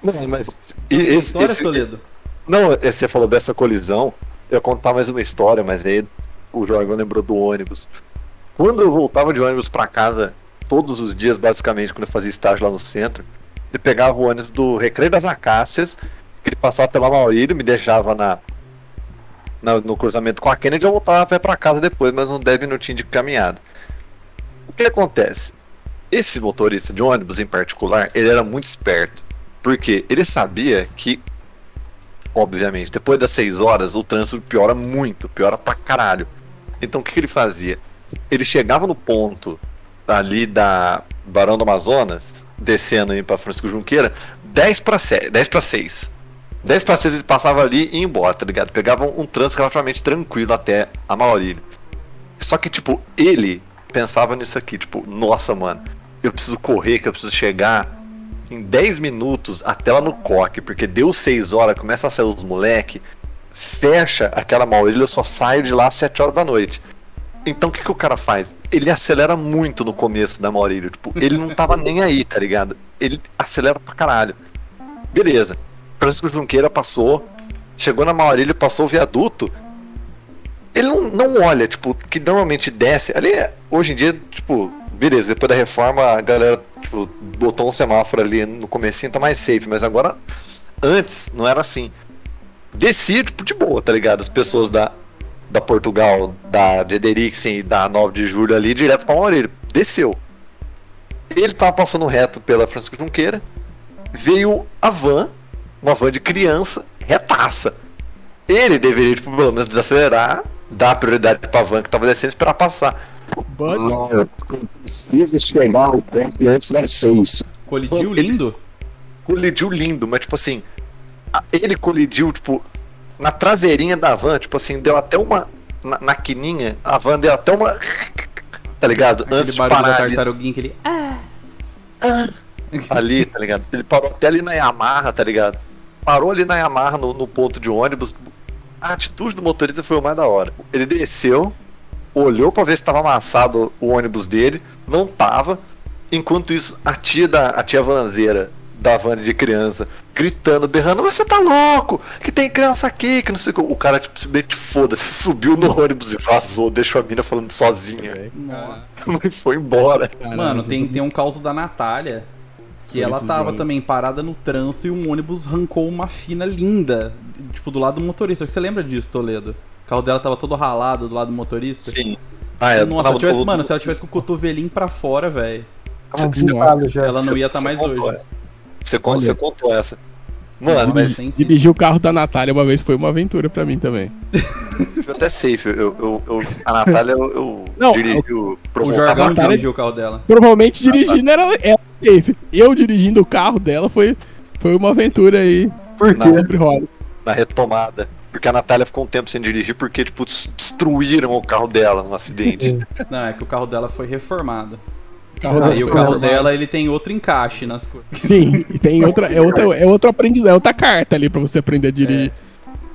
Não, mas. e- Esse, História, esse- Toledo. não, é, você falou dessa colisão. Eu ia contar mais uma história, mas aí o Jorgão lembrou do ônibus. Quando eu voltava de ônibus pra casa, todos os dias, basicamente, quando eu fazia estágio lá no centro, eu pegava o ônibus do Recreio das Acácias, que ele passava pela Maurílio, me deixava na, na- no cruzamento com a Kennedy, eu voltava a pé pra casa depois, mas uns 10 minutinhos de caminhada. O que acontece? Esse motorista de ônibus em particular, ele era muito esperto. Porque ele sabia que, obviamente, depois das 6 horas, o trânsito piora muito, piora pra caralho. Então o que, que ele fazia? Ele chegava no ponto ali da Barão do Amazonas, descendo aí pra Francisco Junqueira, 10 para 6, 10 para 6. 10 para 6 ele passava ali e ia embora, tá ligado? Pegava um, trânsito relativamente tranquilo até a Maurílio. Só que, tipo, ele pensava nisso aqui, tipo, nossa, mano, eu preciso correr, que eu preciso chegar em 10 minutos até lá no coque, porque deu 6 horas, começa a sair os moleque, fecha aquela Maurílio, eu só saio de lá às 7 horas da noite. Então o que, que o cara faz? Ele acelera muito no começo da Maurílio, tipo, ele não tava nem aí, tá ligado? Ele acelera pra caralho. Beleza. Francisco Junqueira passou, chegou na Maurílio, passou o viaduto, ele não, não olha, tipo, que normalmente desce. Ali, é- hoje em dia, tipo, beleza, depois da reforma a galera, tipo, botou um semáforo ali no comecinho, tá mais safe, mas agora, antes, não era assim. Descia, tipo, de boa, tá ligado? As pessoas da, da Portugal, da de Ederiksen e da 9 de julho ali, direto pra Maurílio. desceu. Ele tava passando reto pela Francisco Junqueira. Veio a van, uma van de criança, retaça. Ele deveria, tipo, pelo menos desacelerar, dar prioridade pra van que tava descendo e esperar passar. But, Não, eu preciso chegar ao tempo antes das seis. Colidiu lindo? Colidiu lindo, mas tipo assim. Ele colidiu, tipo, na traseirinha da van, tipo assim, deu até uma. Na, na quininha, a van deu até uma. Tá ligado? Aquele Antes de parar ali, tartaruguinha, aquele. Ah, ali, tá ligado? Ele parou até ali na Yamaha, tá ligado? Parou ali na Yamaha no, no ponto de ônibus. A atitude do motorista foi o mais da hora. Ele desceu, olhou pra ver se tava amassado o ônibus dele, não tava. Enquanto isso, a tia da a tia vanzeira da van de criança gritando, berrando, mas você tá louco? Que tem criança aqui, que não sei o que. O cara, tipo, simplesmente foda-se, subiu no ônibus e vazou, deixou a mina falando sozinha. Nossa. e foi embora. Mano, tem, tem um caos da Natália. Que ela tava jogos. também parada no trânsito e um ônibus arrancou uma fina linda. Tipo, do lado do motorista. Você lembra disso, Toledo? O carro dela tava todo ralado do lado do motorista. Sim. Ah, é. Nossa, tivesse, o- mano, se ela tivesse com o cotovelinho pra fora, velho. Ela não ia estar Você mais hoje. essa. Você, Olha. você contou essa. Mano, mas. Dirigir o carro da Natália uma vez foi uma aventura pra mim também. eu até safe. Eu, eu, eu- a Natália, eu, eu Não, dirigi o O Jorgão Natália- dirigiu o carro dela. Provavelmente dirigindo era, era Eu dirigindo o carro dela foi, foi uma aventura aí. Por Não. quê? Sempre roda. na retomada. Porque a Natália ficou um tempo sem dirigir porque, tipo, des- destruíram o carro dela num acidente. Não, é que o carro dela foi reformado. O carro Ah, dela o foi carro reformado. dela, ele tem outro encaixe nas coisas. Sim, e tem outra. É outra, é outro aprendizado, é outra carta ali pra você aprender a dirigir.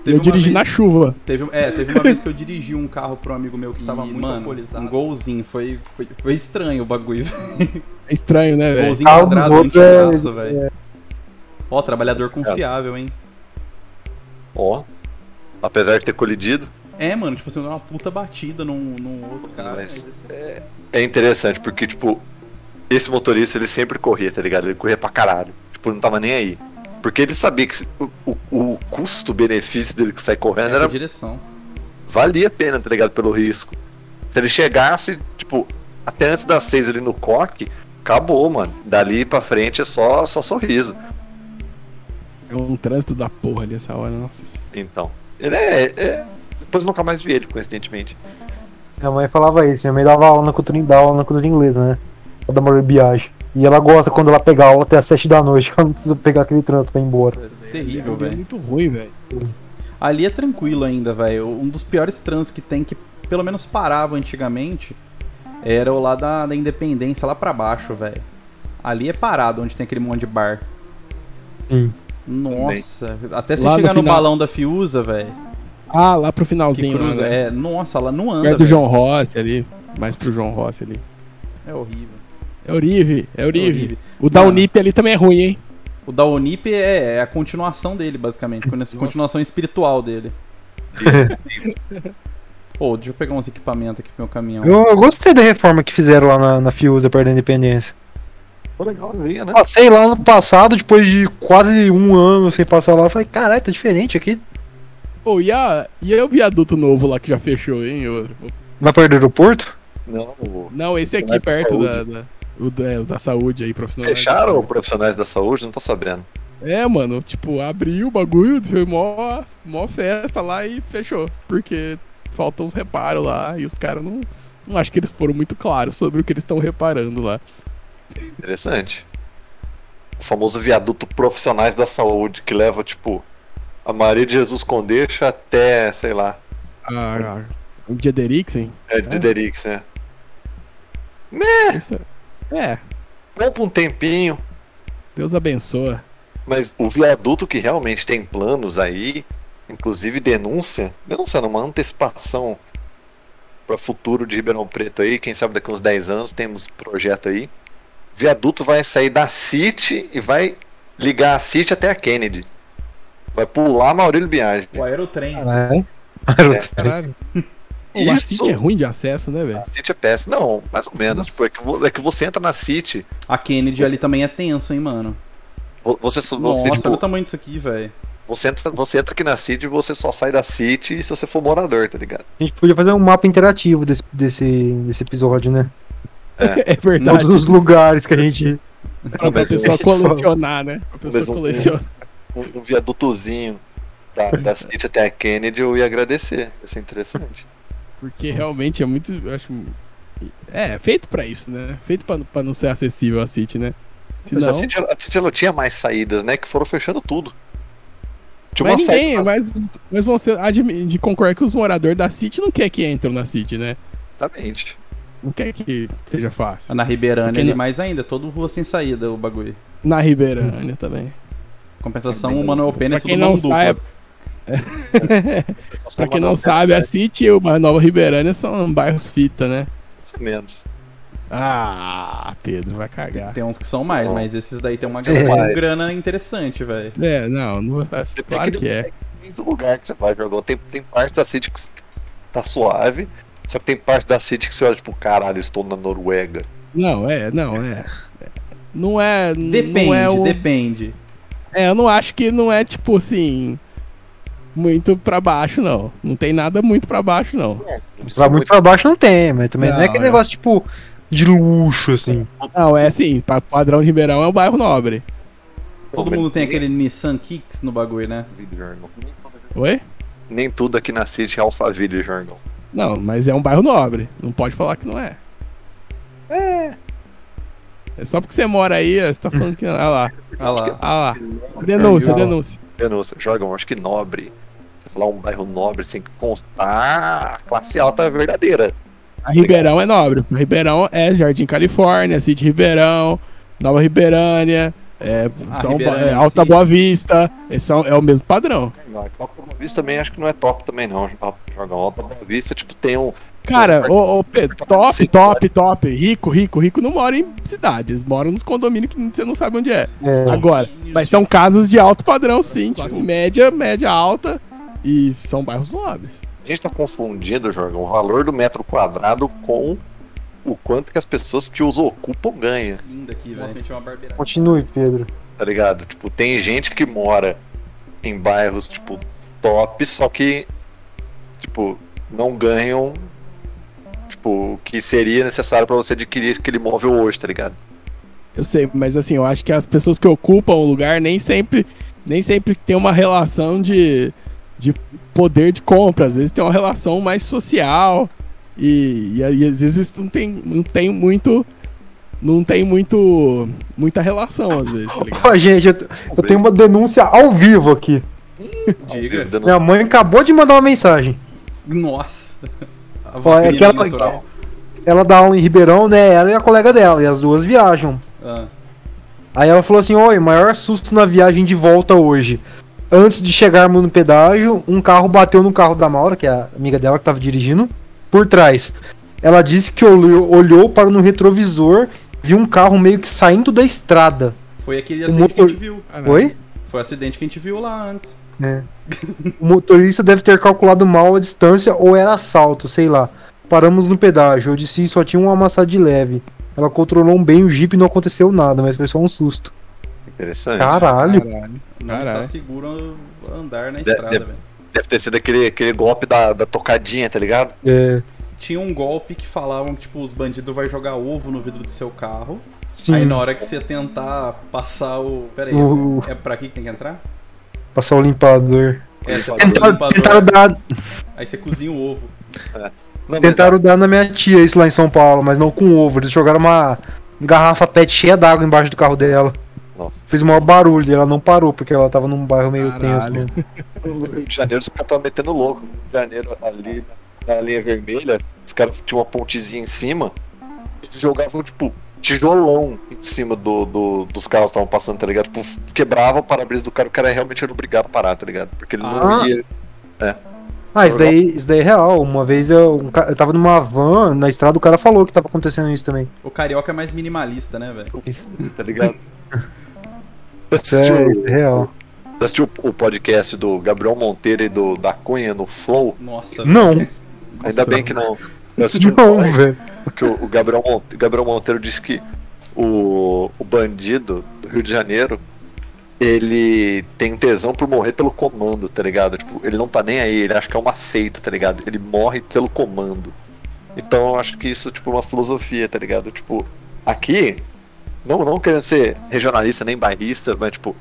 Teve eu dirigi vez- na chuva. Teve, é, teve uma vez que eu dirigi um carro pra um amigo meu que estava muito mano, alcoolizado. Um golzinho, foi, foi, foi estranho o bagulho. É estranho, né, velho? golzinho carro dos quadrado, outros é- velho. Ó, trabalhador confiável, hein? Ó. Apesar de ter colidido, É, mano, tipo assim, deu uma puta batida num, num outro cara. Mas- esse- é interessante, porque, tipo, esse motorista ele sempre corria, tá ligado? Ele corria pra caralho. Tipo, não tava nem aí. Porque ele sabia que o, o, o custo-benefício dele que sai correndo é, era direção. valia a pena, tá ligado? Pelo risco. Se ele chegasse, tipo, até antes das seis ali no coque, acabou, mano. Dali pra frente é só, só sorriso. É um trânsito da porra ali essa hora, nossa. Então. Ele é. é- Depois nunca mais vi ele, coincidentemente. Minha mãe falava isso. Minha mãe dava aula na cultura, dava aula na cultura inglesa, né? E ela gosta quando ela pega aula até as 7 da noite, que ela não precisa pegar aquele trânsito pra ir embora. Terrível, É velho. muito ruim, velho. Ali é tranquilo ainda, velho. Um dos piores trânsitos que tem, que pelo menos parava antigamente, era o lá da, da Independência, lá pra baixo, velho. Ali é parado, onde tem aquele monte de bar. Sim. Nossa, até você Lá no chegar no final- balão da Fiuza, velho. Ah, lá pro finalzinho, lá, cruza. né? É, nossa, lá não anda. Perto do velho. João Rossi ali. Mais pro João Rossi ali. É horrível. É Urive, é É Urive. horrível. O da Unip ali também é ruim, hein? O da Unip é, é a continuação dele, basicamente. a Continuação espiritual dele. Pô, deixa eu pegar uns equipamentos aqui pro meu caminhão. Eu, eu gostei da reforma que fizeram lá na, na Fiuza perto da Independência. Pô, legal, né? Passei lá ano passado, depois de quase um ano sem passar lá. eu Falei, caralho, tá diferente aqui. Pô, e, a, e aí o viaduto novo lá que já fechou, hein? O- Vai perto do aeroporto? Não, o- Não, esse aqui é perto da, da, o da, é, o da saúde aí, profissional. Fecharam profissionais da saúde? Não tô sabendo. É, mano, tipo, abriu o bagulho, foi mó, mó festa lá e fechou. Porque faltam uns reparos lá e os caras não. Não acho que eles foram muito claros sobre o que eles estão reparando lá. Interessante. O famoso viaduto profissionais da saúde, que leva, tipo, a Maria de Jesus Condeixa até, sei lá, Ah, o dia de Eriksen? é, de Derix, né? Isso é. É, pra um tempinho, Deus abençoa. mas o viaduto que realmente tem planos aí, inclusive denúncia, denúncia não, uma antecipação para futuro de Ribeirão Preto aí, quem sabe daqui uns 10 anos temos projeto aí. Viaduto vai sair da City e vai ligar a City até a Kennedy. Vai pular Maurílio Biagi. O aerotrem. Caralho. Caralho. O Isso. City é ruim de acesso, né, velho? A City é péssimo. Não, mais ou menos. Tipo, é, que, é que você entra na City, A Kennedy ali também é tenso, hein, mano. vo- você, você, Nossa, tipo, olha o tamanho disso aqui, velho. você, entra, você entra aqui na City e você só sai da City se você for morador, tá ligado? A gente podia fazer um mapa interativo desse, desse, desse episódio, né? É verdade. Todos os lugares que a gente. Pra pessoa colecionar, né? Pra pessoa um- colecionar. um, um viadutozinho da, da City até a Kennedy, eu ia agradecer. Ia ser interessante. Porque realmente é muito. eu acho. É, feito pra isso, né? Feito pra, pra não ser acessível a City, né? Mas Senão, a City, a City ela tinha mais saídas, né? Que foram fechando tudo. Tinha uma mas ninguém, saída. mas, mas você há de, de concordar que os moradores da City não quer que entrem na City, né? Exatamente. Não quer que seja fácil. Na Ribeirânia Porque ali não- mais ainda, todo rua sem saída o bagulho. Na Ribeirânia também. Compensação, o Manuel Pena é tudo quem sabe, pra quem não sabe, a City e a Nova Ribeirânia são bairros fita, né? Menos. Ah, Pedro, vai cagar. Tem uns que são mais, Não. mas esses daí tem uma É. grana, grana interessante, velho. É, não, não vai. Claro que é. Tem lugar que você vai jogar. Tem, tem partes da City que tá suave. Só que tem partes da City que você olha, tipo, caralho, estou na Noruega. Não, é, não, é. Não é. Depende, não é o... depende. É, eu não acho que não é tipo assim. Muito pra baixo, não. Não tem nada muito pra baixo, não. Lá muito pra baixo não tem, mas também não, é Não, aquele é. negócio tipo de luxo, assim. Não, é assim, pa- padrão de Ribeirão é o bairro nobre. Todo mundo tem aquele Nissan Kicks no bagulho, né? Oi? Nem tudo aqui na City é Alphaville, Jorgão. Não, mas é um bairro nobre. Não pode falar que não é. É. É só porque você mora aí, você tá falando que. Ah lá. Olha lá. Ah lá. Denúncia, denúncia. Denúncia, Jorgão, acho que nobre. Falar um bairro nobre sem constar a classe alta verdadeira. A Ribeirão é nobre. A Ribeirão é Jardim Califórnia, City Ribeirão, Nova Ribeirânia, é, A São, Ribeirânia é, Alta. Boa Vista. Esse são, é o mesmo padrão. Alta Boa Vista também acho que não é top também não, Jorgão. Alta Boa Vista, tipo, tem um... Cara, ô, ô, Pedro, top, top, top. Rico, rico, rico não mora em cidades. Moram nos condomínios que você não sabe onde é. É. Agora, mas são casas de alto padrão, sim. Classe média, média alta. E são bairros nobres. A gente tá confundindo, Jorgão, o valor do metro quadrado com o quanto que as pessoas que os ocupam ganham, Linda aqui, velho. Continue, Pedro. tá ligado? Tipo, tem gente que mora em bairros, tipo, top, só que, tipo, não ganham, tipo, o que seria necessário pra você adquirir aquele imóvel hoje, tá ligado? Eu sei, mas assim, eu acho que as pessoas que ocupam o lugar nem sempre, nem sempre tem uma relação de, de poder de compra. Às vezes tem uma relação mais social. E, e aí, às vezes não tem, não tem muito. Não tem muito. muita relação, às vezes, tá ligado? Ó, gente, eu, eu tenho uma denúncia ao vivo aqui. Diga. Minha mãe acabou de mandar uma mensagem. Nossa. Ó, é vacina aquela- natural. Ela dá aula em Ribeirão, né? Ela e a colega dela, e as duas viajam. Ah, Aí ela falou assim: Oi, maior susto na viagem de volta hoje. Antes de chegarmos no pedágio, um carro bateu no carro da Maura, que é a amiga dela que tava dirigindo, por trás. Ela disse que olhou, olhou para no retrovisor, viu um carro meio que saindo da estrada. foi aquele acidente que a motor- gente viu. Oi? Foi o acidente que a gente viu lá antes. É. o motorista deve ter calculado mal a distância ou era assalto, sei lá. Paramos no pedágio, eu disse só tinha uma amassada de leve. Ela controlou bem o jipe e não aconteceu nada, mas foi só um susto. Interessante. Caralho. Caralho. Não Caralho. está seguro andar na De- estrada, de- velho. Deve ter sido aquele, aquele golpe da, da tocadinha, tá ligado? É, Tinha um golpe que falavam que, tipo, os bandidos vai jogar ovo no vidro do seu carro. sim. Aí na hora que você tentar passar o. Pera aí, O- é pra aqui que tem que entrar? Passar o limpador. É, Tentaram, limpador, tentaram dar, aí você cozinha o ovo. Não, mas tentaram dar na minha tia isso lá em São Paulo, mas não com ovo. Eles jogaram uma garrafa pet cheia d'água embaixo do carro dela. Nossa. Fez o maior barulho e ela não parou, porque ela tava num bairro meio tenso. Caralho. Né? No Rio de Janeiro, os caras estavam metendo louco. No Rio de Janeiro, ali na linha vermelha, os caras tinham uma pontezinha em cima, eles jogavam, tipo, tijolão em cima do, do- dos carros que estavam passando, tá ligado? Tipo, quebrava o para-brisa do cara, o cara realmente era obrigado a parar, tá ligado? Porque ele não Ah. via. Ah, isso daí, isso daí é real. Uma vez eu, um eu tava numa van, na estrada o cara falou que tava acontecendo isso também. O carioca é mais minimalista, né, velho? tá ligado? Assistiu, é, isso é real. assistiu o podcast do Gabriel Monteiro e do da Cunha no Flow? Nossa. Não, Ainda bem que não. Eu assisti um não, corte velho. que o, o Gabriel, Monte- Gabriel Monteiro disse que o, o bandido do Rio de Janeiro ele tem tesão por morrer pelo comando, tá ligado? Tipo, ele não tá nem aí, ele acha que é uma seita, tá ligado? Ele morre pelo comando. Então eu acho que isso, tipo, é uma filosofia, tá ligado? Tipo, aqui, não, não querendo ser regionalista nem bairrista, mas, tipo,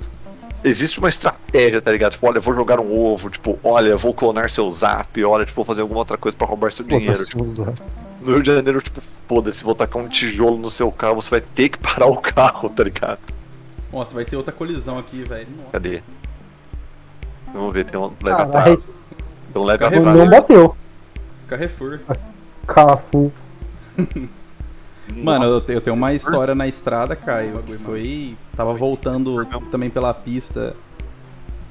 existe uma estratégia, tá ligado? Tipo, olha, eu vou jogar um ovo, tipo, olha, eu vou clonar seu zap, olha, tipo, vou fazer alguma outra coisa pra roubar seu dinheiro. Tipo, no Rio de Janeiro, tipo, foda-se, vou tacar um tijolo no seu carro, você vai ter que parar o carro, tá ligado? Nossa, vai ter outra colisão aqui, velho. Cadê? Vamos ver, tem um leve atraso. Tem um leve atraso. Não bateu. Carrefour. Cafu. Mano, eu, eu tenho uma história na estrada, Caio. que Foi. Tava voltando também pela pista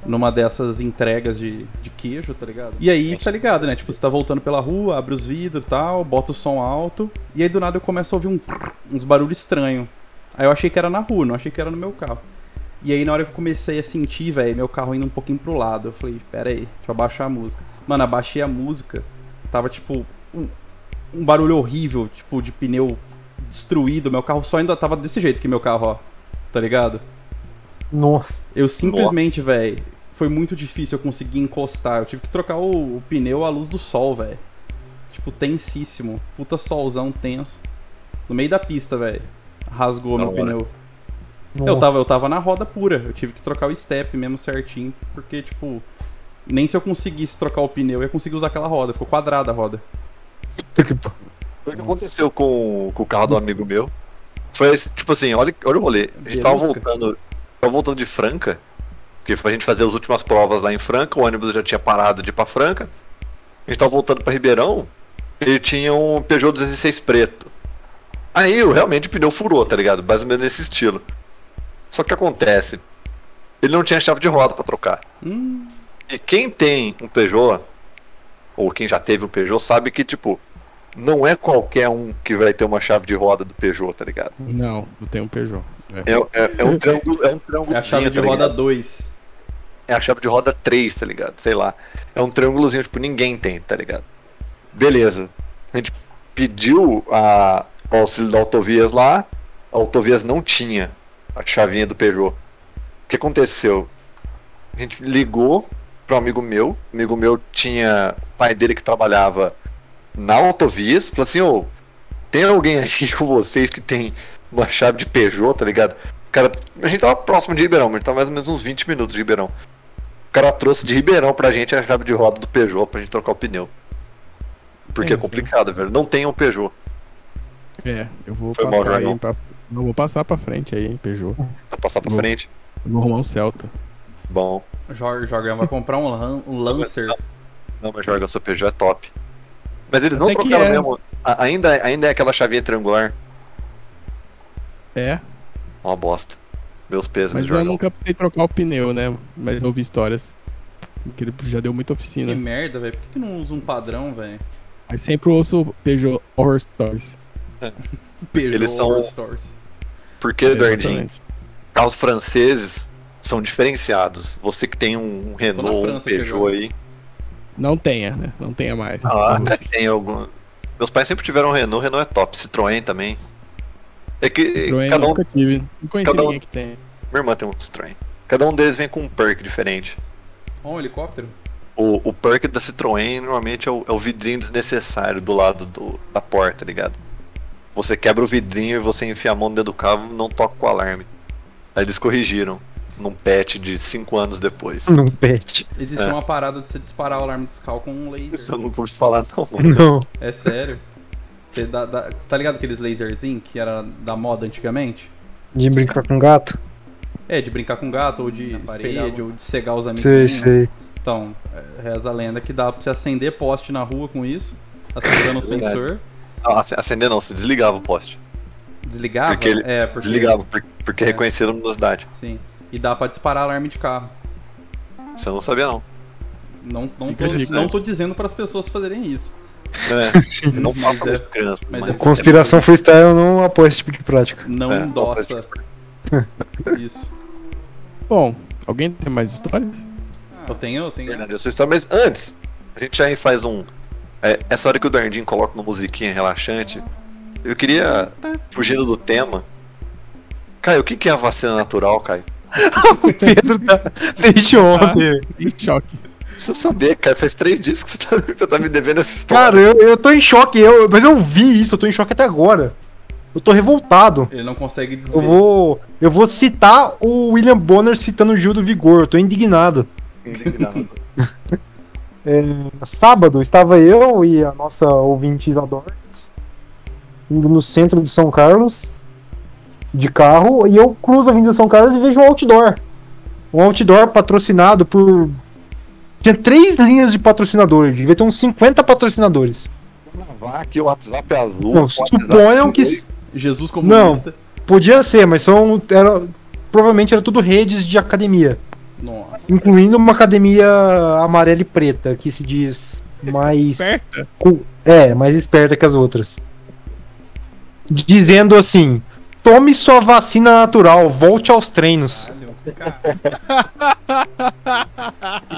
numa dessas entregas de, de queijo, tá ligado? E aí, tá ligado, né? Tipo, você tá voltando pela rua, abre os vidros e tal, bota o som alto. E aí do nada eu começo a ouvir um, uns barulhos estranhos. Aí eu achei que era na rua, não achei que era no meu carro. E aí na hora que eu comecei a sentir, velho, meu carro indo um pouquinho pro lado, eu falei, pera aí, deixa eu abaixar a música. Mano, abaixei a música, tava tipo um, um barulho horrível, tipo de pneu destruído, meu carro só ainda tava desse jeito que meu carro, ó. Tá ligado? Nossa. Eu simplesmente, velho, foi muito difícil eu conseguir encostar. Eu tive que trocar o, o pneu à luz do sol, velho. Tipo, tensíssimo. Puta solzão tenso. No meio da pista, velho. Rasgou Da meu hora. pneu. Nossa. Eu tava, eu tava na roda pura. Eu tive que trocar o step mesmo certinho. Porque, tipo, nem se eu conseguisse trocar o pneu, eu ia conseguir usar aquela roda. Ficou quadrada a roda. Foi o que aconteceu com, com o carro do amigo meu. Foi tipo assim, olha, olha o rolê. A gente tava voltando. Tava voltando de Franca. Porque foi a gente fazer as últimas provas lá em Franca, o ônibus já tinha parado de ir pra Franca. A gente tava voltando pra Ribeirão. Ele tinha um Peugeot 206 preto. Aí eu, realmente o pneu furou, tá ligado? Mais ou menos nesse estilo. Só que acontece. Ele não tinha chave de roda pra trocar. Hum, E quem tem um Peugeot, ou quem já teve um Peugeot, sabe que, tipo, não é qualquer um que vai ter uma chave de roda do Peugeot, tá ligado? Não, não tem um Peugeot. É. É, é, é um triângulo, é um triângulo é a chave de roda 2. É a chave de roda 3, tá ligado? Sei lá. É um triângulozinho, tipo, ninguém tem, tá ligado? Beleza. A gente pediu a, o auxílio da Autovias lá, a Autovias não tinha a chavinha do Peugeot. O que aconteceu? A gente ligou para um amigo meu, o amigo meu tinha o pai dele que trabalhava na Autovias, falou assim, ô, tem alguém aí com vocês que tem uma chave de Peugeot, tá ligado? Cara, a gente tava próximo de Ribeirão, mas a gente tava mais ou menos uns 20 minutos de Ribeirão. O cara trouxe de Ribeirão pra gente a chave de roda do Peugeot pra gente trocar o pneu. Porque é sim. complicado, velho. Não tem um Peugeot. É, eu vou Foi mal, passar aí Jorgão. pra. Eu vou passar pra frente aí, hein, Peugeot. Pra passar pra Vou. frente. Eu vou arrumar um Celta. Bom. Jorgão vai comprar um, Lan- um Lancer. Não, mas Jorge, o seu Peugeot é top. Mas eles não Até que trocaram é. mesmo. A- Ainda, ainda é aquela chavinha triangular. É, Uma bosta. Meus pesos, mas eu nunca precisei trocar o pneu, né? Mas ouvi histórias. Que ele já deu muita Que oficina. merda, velho. Por que, que não usa um padrão, velho? Mas sempre ouço Peugeot Horror Stories. Peugeot Eles são- Horror Stores. Porque, Eduardinho, Exatamente. carros franceses são diferenciados. Você que tem um, um Renault, um França, Peugeot Peugeot. aí. Não tenha, né? Não tenha mais. Ah, tem algum. Meus pais sempre tiveram Renault, Renault é top. Citroën também. É que Citroën cada um. nunca tive. Não conheci cada um- ninguém que tem. Minha irmã tem um Citroën. Cada um deles vem com um perk diferente. Um helicóptero? O, o perk da Citroën normalmente é o, é o vidrinho desnecessário do lado do- da porta, ligado? Você quebra o vidrinho e você enfia a mão dentro do carro não toca com o alarme. Aí eles corrigiram num patch de 5 anos depois. Não pet. Existe É. uma parada de você disparar o alarme dos carros com um laser. Isso eu não te falar, não. Não. É sério. Você dá, dá- tá ligado aqueles laserzinhos que era da moda antigamente? De brincar com gato? É, de brincar com gato, ou de parede, ou de cegar os Sei, amiguinhos. sei. Então, é, reza a lenda que dá pra você acender poste na rua com isso, acendendo o sensor, Ah, ac- Acender não, se desligava o poste. desligava. Porque ele é, porque, Desligava, por- porque É. reconheceram luminosidade. Sim. E dá pra disparar alarme de carro. Você não sabia, não. Não, não, tô, não tô dizendo para as pessoas fazerem isso. É, não Mas façam é- isso, criança. mas mas é- Conspiração freestyle eu não apoio esse tipo de prática. Não É, endossa isso. Bom, alguém tem mais histórias? Eu tenho, eu tenho. Verdade, eu sou história, mas antes, a gente aí faz um. é, essa hora que o Darndinho coloca uma musiquinha relaxante, eu queria, fugindo do tema. Caio, o que que é a vacina natural, Caio? O Pedro tá desde ontem. Em choque. Preciso saber, cara. Faz três dias que você tá, você tá me devendo essa história. Cara, eu, eu tô em choque, eu, mas eu vi isso, eu tô em choque até agora. Eu tô revoltado. Ele não consegue Eu desver. vou, eu vou citar o William Bonner citando o Gil do Vigor, eu tô indignado. Indignado. É, sábado estava eu e a nossa ouvinte Isadora indo no centro de São Carlos de carro e eu cruzo a Avenida São Carlos e vejo um outdoor. Um outdoor patrocinado por. Tinha três linhas de patrocinadores, devia ter uns 50 patrocinadores. Aqui o WhatsApp é azul. Não, WhatsApp suponham que. azul. Jesus comunista. Podia ser, mas são. Era, provavelmente era tudo redes de academia. Nossa. Incluindo uma academia amarela e preta, que se diz mais. Esperta. É, mais esperta que as outras. Dizendo assim: tome sua vacina natural, volte aos treinos.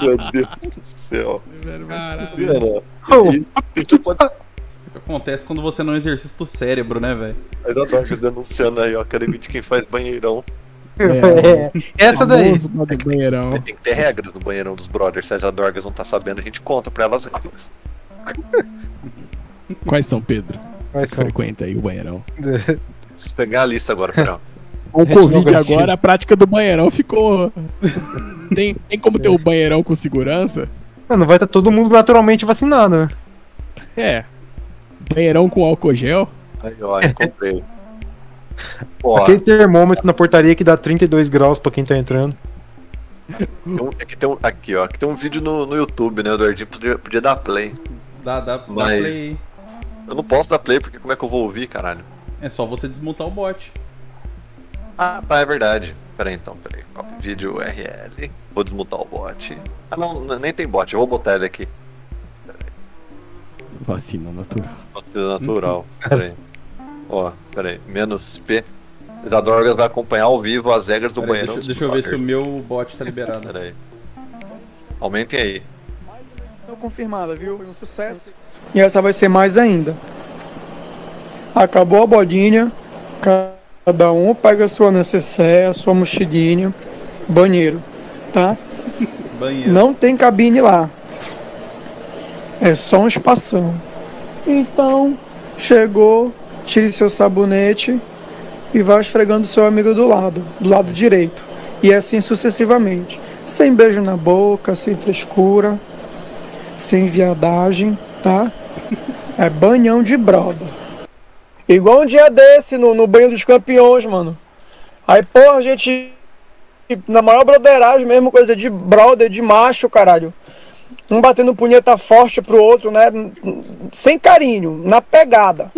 Meu Deus do céu. Caralho. Isso, pode. Isso acontece quando você não exercita o cérebro, né, velho? Mas eu adoro eles denunciando aí, ó. Academia de quem faz banheirão. É, essa daí. Modo banheirão. Tem que ter regras no banheirão dos brothers. Se as adorgas não tá sabendo, a gente conta pra elas as regras. Quais são, Pedro? Quais Você são? frequenta aí o banheirão. Preciso pegar a lista agora, pera. Com o Covid Etnografia. agora, a prática do banheirão ficou. tem, tem como ter o banheirão com segurança? Não vai estar todo mundo naturalmente vacinado, né? É. Banheirão com álcool gel. Aí, ó, encontrei. Ó, Aquele termômetro na portaria que dá 32 graus pra quem tá entrando. tem um- aqui, tem um, aqui, ó. Aqui tem um vídeo no, no YouTube, né? O Eduardinho podia, podia dar play. Dá, dá, dá Mas- play aí. Eu não posso dar play porque como é que eu vou ouvir, caralho? É só você desmontar o bot. Ah, tá, é verdade. Pera aí então, pera aí. Copy vídeo URL. Vou desmutar o bot. Ah, não, nem tem bot. Eu vou botar ele aqui. Vacina natural. Vacina natural. Pera aí. Ó, pera aí. Menos P. Isadorgas vai acompanhar ao vivo as regras do banheirão. deixa, deixa eu ver se o meu bot tá liberado. Pera aí. Aumentem aí. Confirmada, viu? Foi um sucesso. E essa vai ser mais ainda. Acabou a bodinha. Cada um pega a sua necessaire, a sua mochilinha, banheiro, tá? Banheiro. Não tem cabine lá. É só um espação. Então, chegou, tire seu sabonete e vá esfregando seu amigo do lado, do lado direito. E assim sucessivamente. Sem beijo na boca, sem frescura, sem viadagem, tá? É banhão de broda. Igual um dia desse no, no banho dos campeões, mano. Aí, porra, a gente. Na maior broderagem mesmo, coisa de brother, de macho, caralho. Um batendo punheta forte pro outro, né? Sem carinho, na pegada.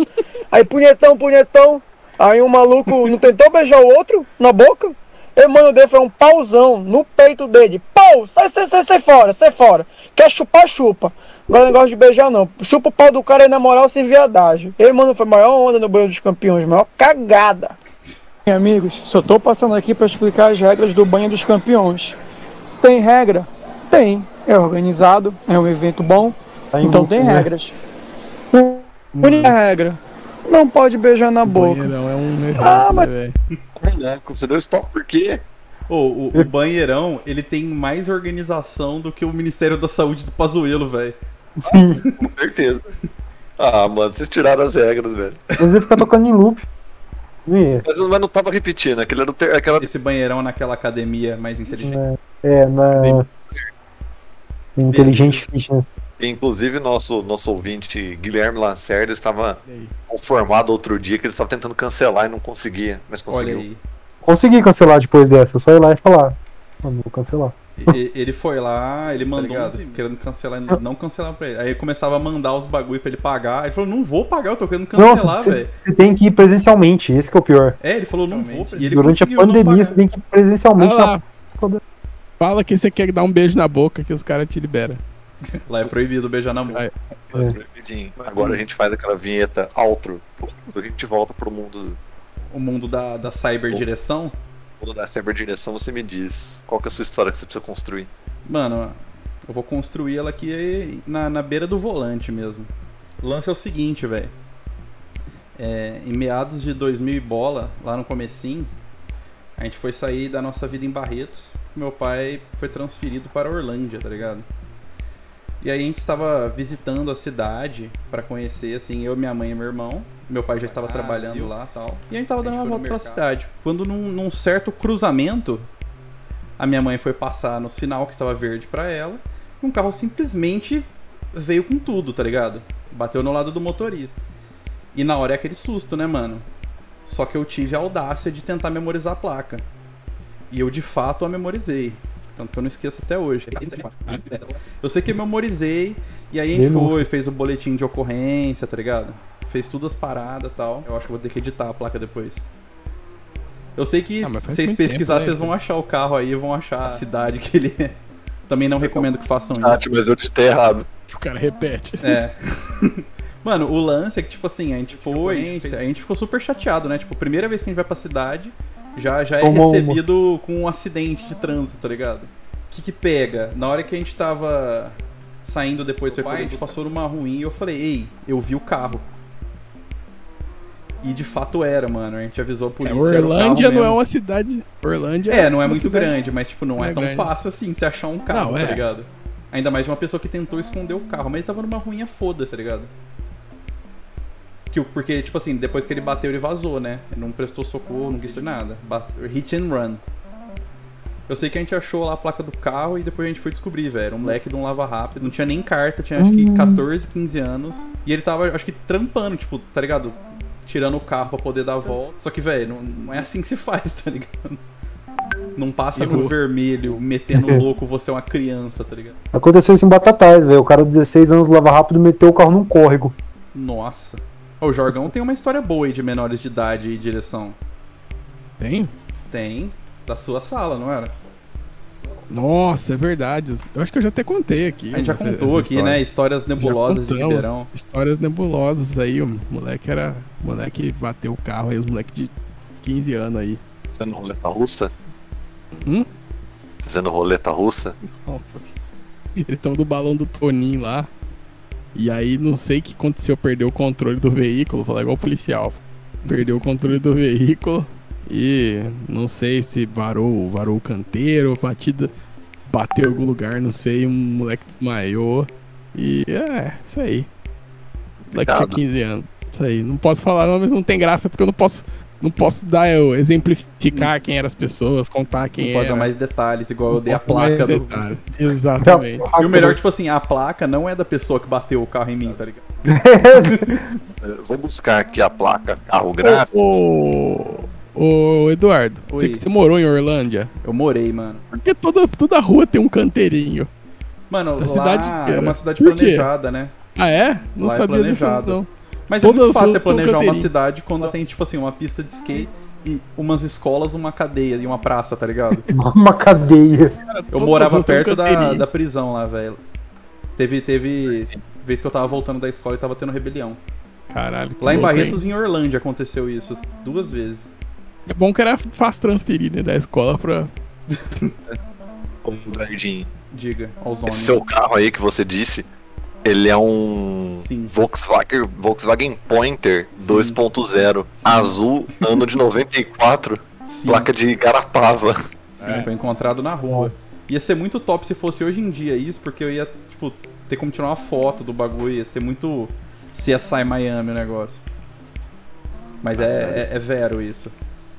Aí punhetão, punhetão. Aí um maluco não tentou beijar o outro na boca. E mano dele foi um pauzão no peito dele. Pau! Sai, sai, sai, sai fora, sai fora. Quer chupar, chupa. Agora negócio de beijar não. Chupa o pau do cara aí na moral sem viadagem. Ei, mano, foi a maior onda no banho dos campeões, maior cagada. Bem, amigos, só tô passando aqui para explicar as regras do banho dos campeões. Tem regra? Tem. É organizado, é um evento bom, Tá então lucro, tem né? regras. U- Única regra: não pode beijar na boca. Banheirão é um evento, Ah, mas- né, velho? É, você deu stop por quê? Ô, o, o banheirão, ele tem mais organização do que o Ministério da Saúde do Pazuelo, velho. Sim. Com certeza. Ah, mano, vocês tiraram as regras, velho. Mas ele fica tocando em loop. Mas mas não tava repetindo, aquele era ter, aquela. Esse banheirão naquela academia mais inteligente. né, é, na. Inteligente Fitness. Inclusive, nosso, nosso ouvinte Guilherme Lacerda estava conformado outro dia que ele estava tentando cancelar e não conseguia, mas Olha conseguiu. aí. Consegui cancelar depois dessa, só ir lá e falar. Mano, vou cancelar. Ele foi lá, ele mandou uns- querendo cancelar, não cancelar pra ele. Aí começava a mandar os bagulho pra ele pagar. Ele falou, não vou pagar, eu tô querendo cancelar, velho. você tem que ir presencialmente, esse que é o pior. É, ele falou, não vou. E ele Durante a pandemia, você tem que ir presencialmente Olha na. Fala que você quer dar um beijo na boca que os caras te liberam. Lá é proibido beijar na boca. É. Proibidinho. Agora a gente faz aquela vinheta outro. A gente volta pro mundo, O mundo da, da cyberdireção. Mundo da cyberdireção. Você me diz qual que é a sua história que você precisa construir. Mano, eu vou construir ela aqui na, na beira do volante mesmo. O lance é o seguinte, velho. É, em meados de 2000 e bola, lá no comecinho, a gente foi sair da nossa vida em Barretos. Meu pai foi transferido para Orlândia, tá ligado? E aí a gente estava visitando a cidade pra conhecer, assim, eu, minha mãe e meu irmão. Meu pai já estava trabalhando lá e tal. E a gente tava dando uma volta pela cidade. Quando num, num certo cruzamento, a minha mãe foi passar no sinal que estava verde pra ela. E um carro simplesmente veio com tudo, tá ligado? Bateu no lado do motorista. E na hora é aquele susto, né, mano? Só que eu tive a audácia de tentar memorizar a placa. E eu de fato a memorizei. Tanto que eu não esqueço até hoje. Eu sei que eu memorizei, e aí a gente foi, fez o boletim de ocorrência, tá ligado? Fez tudo as paradas e tal. Eu acho que vou ter que editar a placa depois. Eu sei que Ah, se vocês muito pesquisar, tempo, né, vocês vão achar o carro aí, vão achar a cidade que ele é. Também não recomendo que façam isso. Tati, mas eu ditei errado. O cara repete. É. Mano, o lance é que, tipo assim, a gente foi, a gente, a gente ficou super chateado, né? Tipo, primeira vez que a gente vai pra cidade, já, já é Tomou uma. recebido com um acidente de trânsito, tá ligado? O que que pega? Na hora que a gente tava saindo depois, foi pai, a gente passou numa ruim e eu falei, ei, eu vi o carro. E de fato era, mano. A gente avisou a É, polícia. carro Orlândia não é mesmo. uma cidade. Orlândia É, não é muito cidade- grande, mas tipo, não, não é, é tão grande. fácil assim você achar um carro, Não, tá é. ligado? Ainda mais de uma pessoa que tentou esconder o carro, mas ele tava numa ruinha foda, tá ligado? Que, porque, tipo assim, depois que ele bateu, ele vazou, né? Ele não prestou socorro, não quis nada. Hit and run. Eu sei que a gente achou lá a placa do carro e depois a gente foi descobrir, velho. Um moleque de um lava rápido, não tinha nem carta, tinha acho que 14, 15 anos. E ele tava, acho que, trampando, tipo, tá ligado? Tirando o carro pra poder dar a volta. Só que, velho, não, não é assim que se faz, tá ligado? Não passa no vermelho, metendo louco, você é uma criança, tá ligado? Aconteceu isso em Batatais, velho. O cara de 16 anos lava rápido meteu o carro num córrego. Nossa. O Jorgão tem uma história boa aí de menores de idade e direção. Tem? Tem. Da sua sala, não era? Nossa, é verdade. Eu acho que eu já até contei aqui. A gente já essa- contou essa aqui, história. né? Histórias nebulosas de Ribeirão. Histórias nebulosas aí. O moleque era. O moleque bateu o carro aí, os moleques de 15 anos aí. Fazendo roleta russa? Hum? Fazendo roleta russa? Nossa. Ele tava do balão do Toninho lá. E aí, não sei o que aconteceu, perdeu o controle do veículo. Falar igual o policial. Perdeu o controle do veículo. E não sei se varou, varou o canteiro, batida. Bateu em algum lugar, não sei. Um moleque desmaiou. E é, isso aí. O moleque tinha Complicado. 15 anos. Isso aí. Não posso falar não, mas não tem graça porque eu não posso. Não posso dar, eu exemplificar quem eram as pessoas, contar quem Não pode era. dar mais detalhes, igual eu Não dei a placa do. Exatamente. E o melhor, tipo assim, a placa não é da pessoa que bateu o carro em mim, tá ligado? Eu Vou buscar aqui a placa carro grátis. Ô, ô, Eduardo, você Oi. que você morou em Orlândia, Eu morei, mano. porque toda, toda rua tem um canteirinho. Mano, lá cidade é uma cidade planejada, né? Ah, é? Não Lá é sabia disso, planejado. não. Mas Todas é muito fácil você planejar uma cidade quando tem, tipo assim, uma pista de skate e umas escolas, uma cadeia e uma praça, tá ligado? Uma cadeia. Eu Todas morava perto da, da prisão lá, velho. Teve, teve vez que eu tava voltando da escola e tava tendo rebelião. Caralho. Lá em? Barretos, em Orlândia, aconteceu isso duas vezes. É bom que era fácil transferir, né, da escola pra... Como um Dardinho. Diga, aos homens. Esse seu carro aí que você disse, ele é um Sim. Volkswagen, Volkswagen Pointer Sim. 2.0, azul, ano de 94, Sim, placa de Garapava. sim, É. foi encontrado na rua. Ia ser muito top se fosse hoje em dia isso, porque eu ia, tipo, ter como tirar uma foto do bagulho, ia ser muito CSI Miami o negócio. Mas é, é, é vero isso.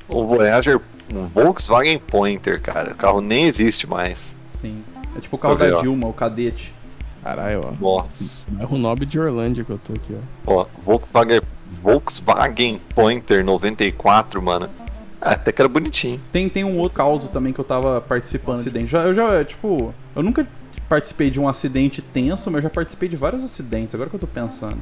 O Voyager, um Volkswagen Pointer, cara. O carro nem existe mais. Sim. É tipo o carro da ó. Dilma, o cadete. Caralho, ó. Nossa. É o Nobre de Orlândia que eu tô aqui, ó. Ó, Volkswagen, Volkswagen Pointer 94, mano. Ah, até que era bonitinho. Tem, tem um outro caso também que eu tava participando de acidente. Já, eu já, tipo, eu nunca participei de um acidente tenso, mas eu já participei de vários acidentes, agora que eu tô pensando.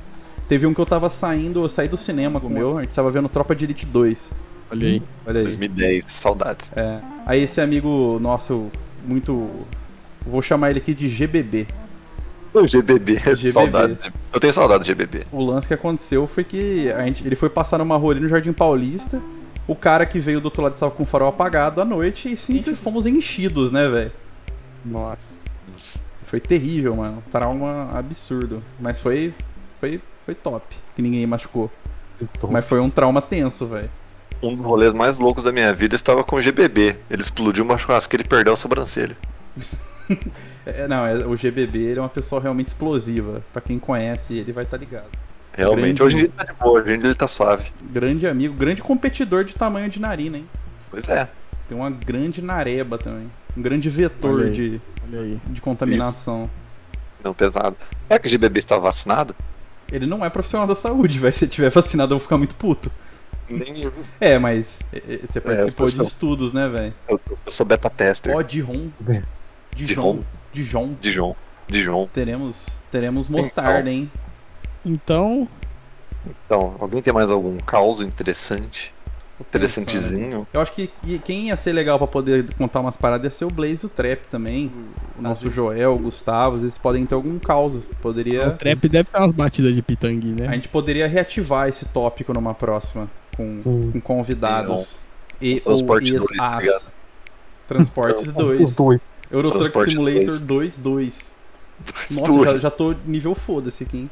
Teve um que eu tava saindo, eu saí do cinema com o meu, a gente tava vendo Tropa de Elite 2. Olha aí. Olha aí. 2010, saudades. É. Aí esse amigo nosso, muito. Vou chamar ele aqui de GBB. O GBB, GBB. saudades. de- Eu tenho saudade do GBB. O lance que aconteceu foi que a gente, ele foi passar numa rua ali no Jardim Paulista. O cara que veio do outro lado estava com o farol apagado à noite e sempre fomos enchidos, né, velho? Nossa. Foi terrível, mano. Trauma absurdo. Mas foi. Foi, foi top. Que ninguém machucou. Mas foi um trauma tenso, velho. Um dos rolês mais loucos da minha vida estava com o GBB. Ele explodiu uma churrasqueira e perdeu a sobrancelha. É, não, é- o GBB ele é uma pessoa realmente explosiva. Pra quem conhece ele vai estar ligado. Realmente, Grande- hoje em dia ele tá de boa, hoje em dia ele tá suave. Grande amigo, grande competidor de tamanho de narina, hein? Pois é. Tem uma grande nareba também. Um grande vetor Olha aí. de, Olha aí. de contaminação. Não, pesado. Será que o GBB está vacinado? Ele não é profissional da saúde, velho. Se tiver vacinado, eu vou ficar muito puto. Nem eu. É, mas é, é, você participou de profissional. estudos, né, velho? Eu, eu sou beta tester. Ó, Dijon. É. Dijon. Dijon. Dijon. Dijon. Teremos, teremos mostarda, hein? Então, Então, alguém tem mais algum caos interessante? Interessantezinho? Eu acho que i- quem ia ser legal pra poder contar umas paradas ia ser o Blaze e o Trap também. O nosso Joel, o Gustavo, eles podem ter algum caos. o Poderia. trap deve ter umas batidas de pitangui, né? A gente poderia reativar esse tópico numa próxima. Com, com convidados. E ou Transporte dois, tá ex-as. ligado? Transportes Os 2. dois. Eurotruck Simulator dois. 2 2. Dois Nossa, já, já tô nível foda-se aqui, hein?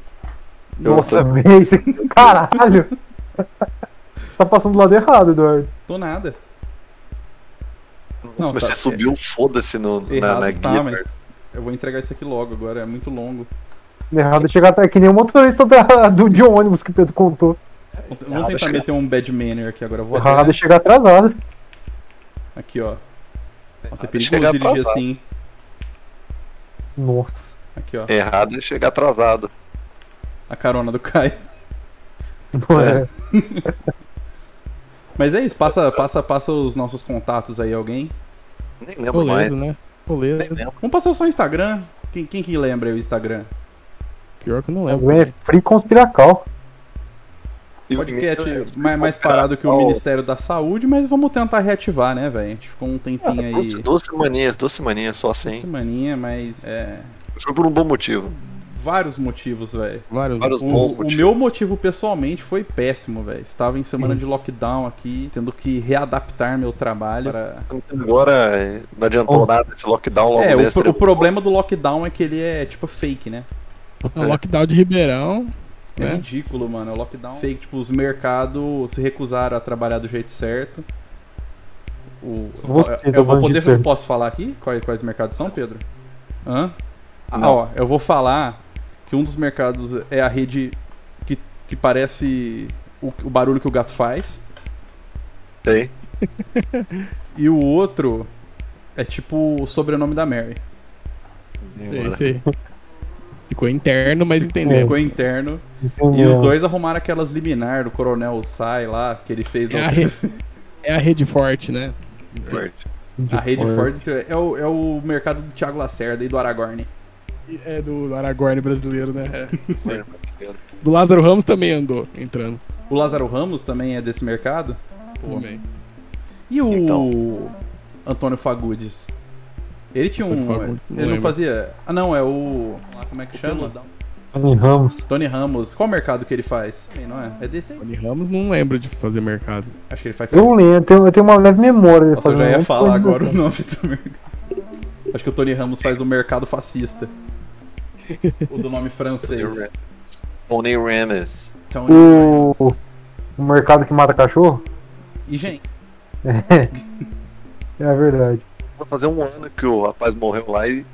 Nossa, velho. isso- Caralho. Você tá passando do lado errado, Eduardo. Tô nada. Nossa, Não, mas tá- você subiu foda-se no- na, na tá, guia. mas eu vou entregar isso aqui logo agora, é muito longo. Errado é chegar até que nem o motorista da- do, de ônibus que o Pedro contou. Vamos Errado é tentar chegar- meter um bad manner aqui agora. Eu vou Errado é até... chegar atrasado. Aqui, ó. Nossa, é é perigoso dirigir atrasado. assim. Nossa. Aqui, ó. Errado é chegar atrasado. A carona do Caio. Não é. Mas é isso, passa, passa, passa os nossos contatos aí, alguém. Nem lembro mais. Toledo, né? Lembro. Vamos passar o seu Instagram. Quem, quem que lembra aí o Instagram? Pior que eu não lembro. É free conspiracal. E o Podcast é mais, mais parado que o Ministério da Saúde, mas vamos tentar reativar, né, velho? A gente ficou um tempinho aí. Duas, duas semaninhas, duas semaninhas só assim. Semaninha, mas é. Foi por um bom motivo. Vários motivos, velho. Vários. Vários O, bons o motivos. meu motivo pessoalmente foi péssimo, velho. Estava em semana de lockdown aqui, tendo que readaptar meu trabalho para. Agora é, não adiantou Oh. nada esse lockdown logo É, o, pro- o terminou. problema do lockdown é que ele é tipo fake, né? O lockdown de Ribeirão. É né? ridículo, mano. É o lockdown fake. Tipo, os mercados se recusaram a trabalhar do jeito certo. O, Você, eu, eu vou poder. de certo. Posso falar aqui quais, quais mercados são, Pedro? Hã? Ah, ó, eu vou falar que um dos mercados é a rede que, que parece o, o barulho que o gato faz. Tem. E o outro é tipo o sobrenome da Mary. É isso aí. Ficou interno, mas entendeu. Ficou interno. E os dois arrumaram aquelas liminar do Coronel Sai lá, que ele fez. É a, outra- re- é a rede forte, né? Forte. A rede Ford é o, é o mercado do Thiago Lacerda e do Aragorn. É do Aragorn brasileiro, né? É. Forte. Do Lázaro Ramos também andou entrando. O Lázaro Ramos também é desse mercado. Também. E o Então. Antônio Fagundes? Ele tinha um. Ele não lembro. fazia. Ah, não, é o. Como é que chama? Tony Ramos. Tony Ramos. Qual mercado que ele faz? Não é? É desse aí? Tony Ramos não lembra de fazer mercado. Acho que ele faz. Eu lembro, eu tenho, eu tenho uma leve memória. de Nossa, eu já um ia falar agora o nome do mercado. Acho que o Tony Ramos faz o mercado fascista. O do nome francês. Tony Ramos. Tony O, Ramos. o mercado que mata cachorro? E, gente, É, é verdade. Vai fazer um ano que o rapaz morreu lá e.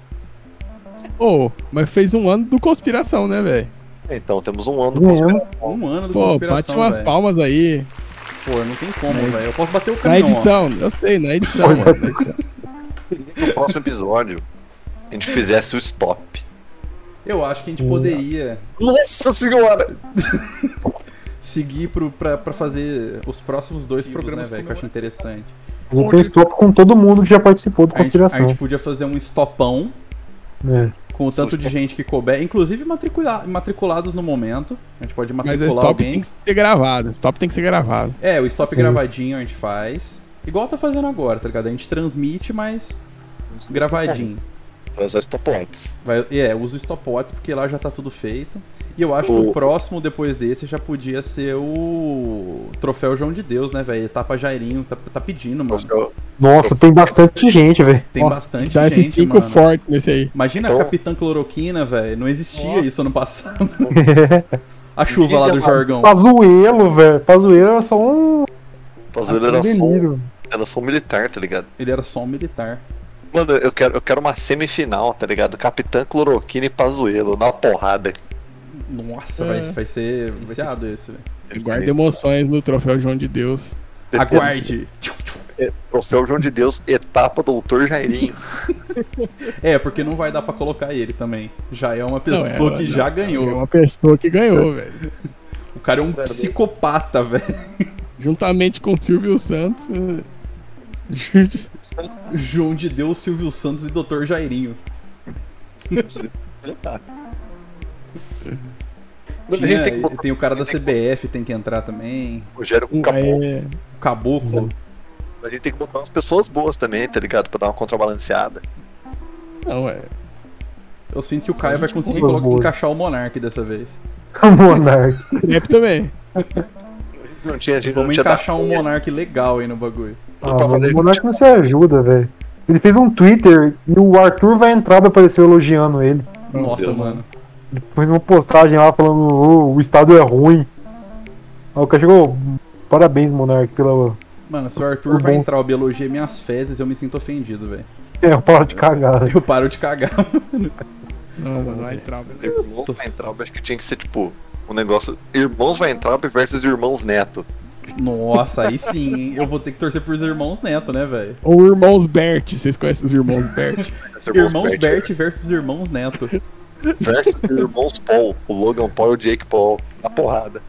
Ô, mas fez um ano do conspiração, né, velho? Então, temos um ano Ganhamos. conspiração. um ano do Pô, bate conspiração, umas velho. palmas aí. Pô, não tem como, Na- velho. Eu posso bater o Na caminhão, ó. edição, eu sei, na edição, Pode mano. na edição. No próximo episódio, a gente fizesse o stop. Eu acho que a gente poderia Nossa senhora! seguir pro, pra, pra fazer os próximos dois programas, né, velho, que eu acho interessante. A gente tem stop com todo mundo que já participou do A gente, a Conspiração. gente podia fazer um estopão É. com o tanto de Stop. gente que couber, inclusive matricula- matriculados no momento. A gente pode Mas o matricular stop alguém. tem que ser gravado. O stop tem que ser gravado. É, o stop Sim. gravadinho a gente faz. Igual tá fazendo agora, tá ligado? A gente transmite, mas gravadinho. Então, só stopwatches. Vai, é, usa o stopwatch porque lá já tá tudo feito. E eu acho que O- o próximo depois desse já podia ser o troféu João de Deus, né, velho? Etapa Jairinho, tá, tá pedindo, mano. Nossa, tem bastante gente, velho. Tem Nossa, bastante Dá gente, F5 mano. forte nesse aí. Imagina Então- a Capitã Cloroquina, velho. Não existia Nossa. isso ano passado. A chuva lá do Jorgão. Pazuelo, velho. Pazuelo era só um. Pazuello era só, um- era só um militar, tá ligado? Ele era só um militar. Mano, eu quero, eu quero uma semifinal, tá ligado? Capitã Cloroquina e Pazuelo na porrada. Nossa, É. vai, vai ser viciado esse, velho. Guarda emoções no troféu João de Deus. Aguarde. É, Troféu João de Deus, etapa Doutor Jairinho. É, porque não vai dar pra colocar ele também. Já é uma pessoa Não, é- que já É ganhou. uma pessoa que ganhou, velho. O cara é um psicopata, velho. Juntamente com o Silvio Santos. é, João de Deus, Silvio Santos e Dr. Jairinho. Tinha- gente tem que tem o cara da CBF, tem que entrar também. o Rogério com caboclo. O Caboclo. A gente tem que botar umas pessoas boas também, tá ligado? Pra dar uma contrabalanceada. não, é. Eu sinto que o Caio vai conseguir colocar- encaixar o Monark dessa vez. Monark. Trap também. Não tinha, a gente não Vamos tinha encaixar um Monark legal aí no bagulho. Ah, fazer- o Monark não se ajuda, velho. Ele fez um Twitter e o Arthur vai entrar pra aparecer elogiando ele. Nossa, Deus. mano. Ele fez uma postagem lá falando "Ô, o estado é ruim. Aí o cara chegou, parabéns, Monark, pela. Mano, se o Arthur Tudo vai bom. entrar e elogia minhas fezes, eu me sinto ofendido, velho. É, para de cagar. Eu paro de cagar, mano. Não, não, não é trauma. Irmãos Weintraub, acho que tinha que ser tipo um negócio. Irmãos Weintraub versus Irmãos Neto. Nossa, aí sim, hein? Eu vou ter que torcer pros irmãos Neto, né, velho? Ou Irmãos Bert. Vocês conhecem os Irmãos Bert? Irmãos Bert versus irmãos Neto. Versus Irmãos Paul. O Logan Paul e o Jake Paul. Na porrada.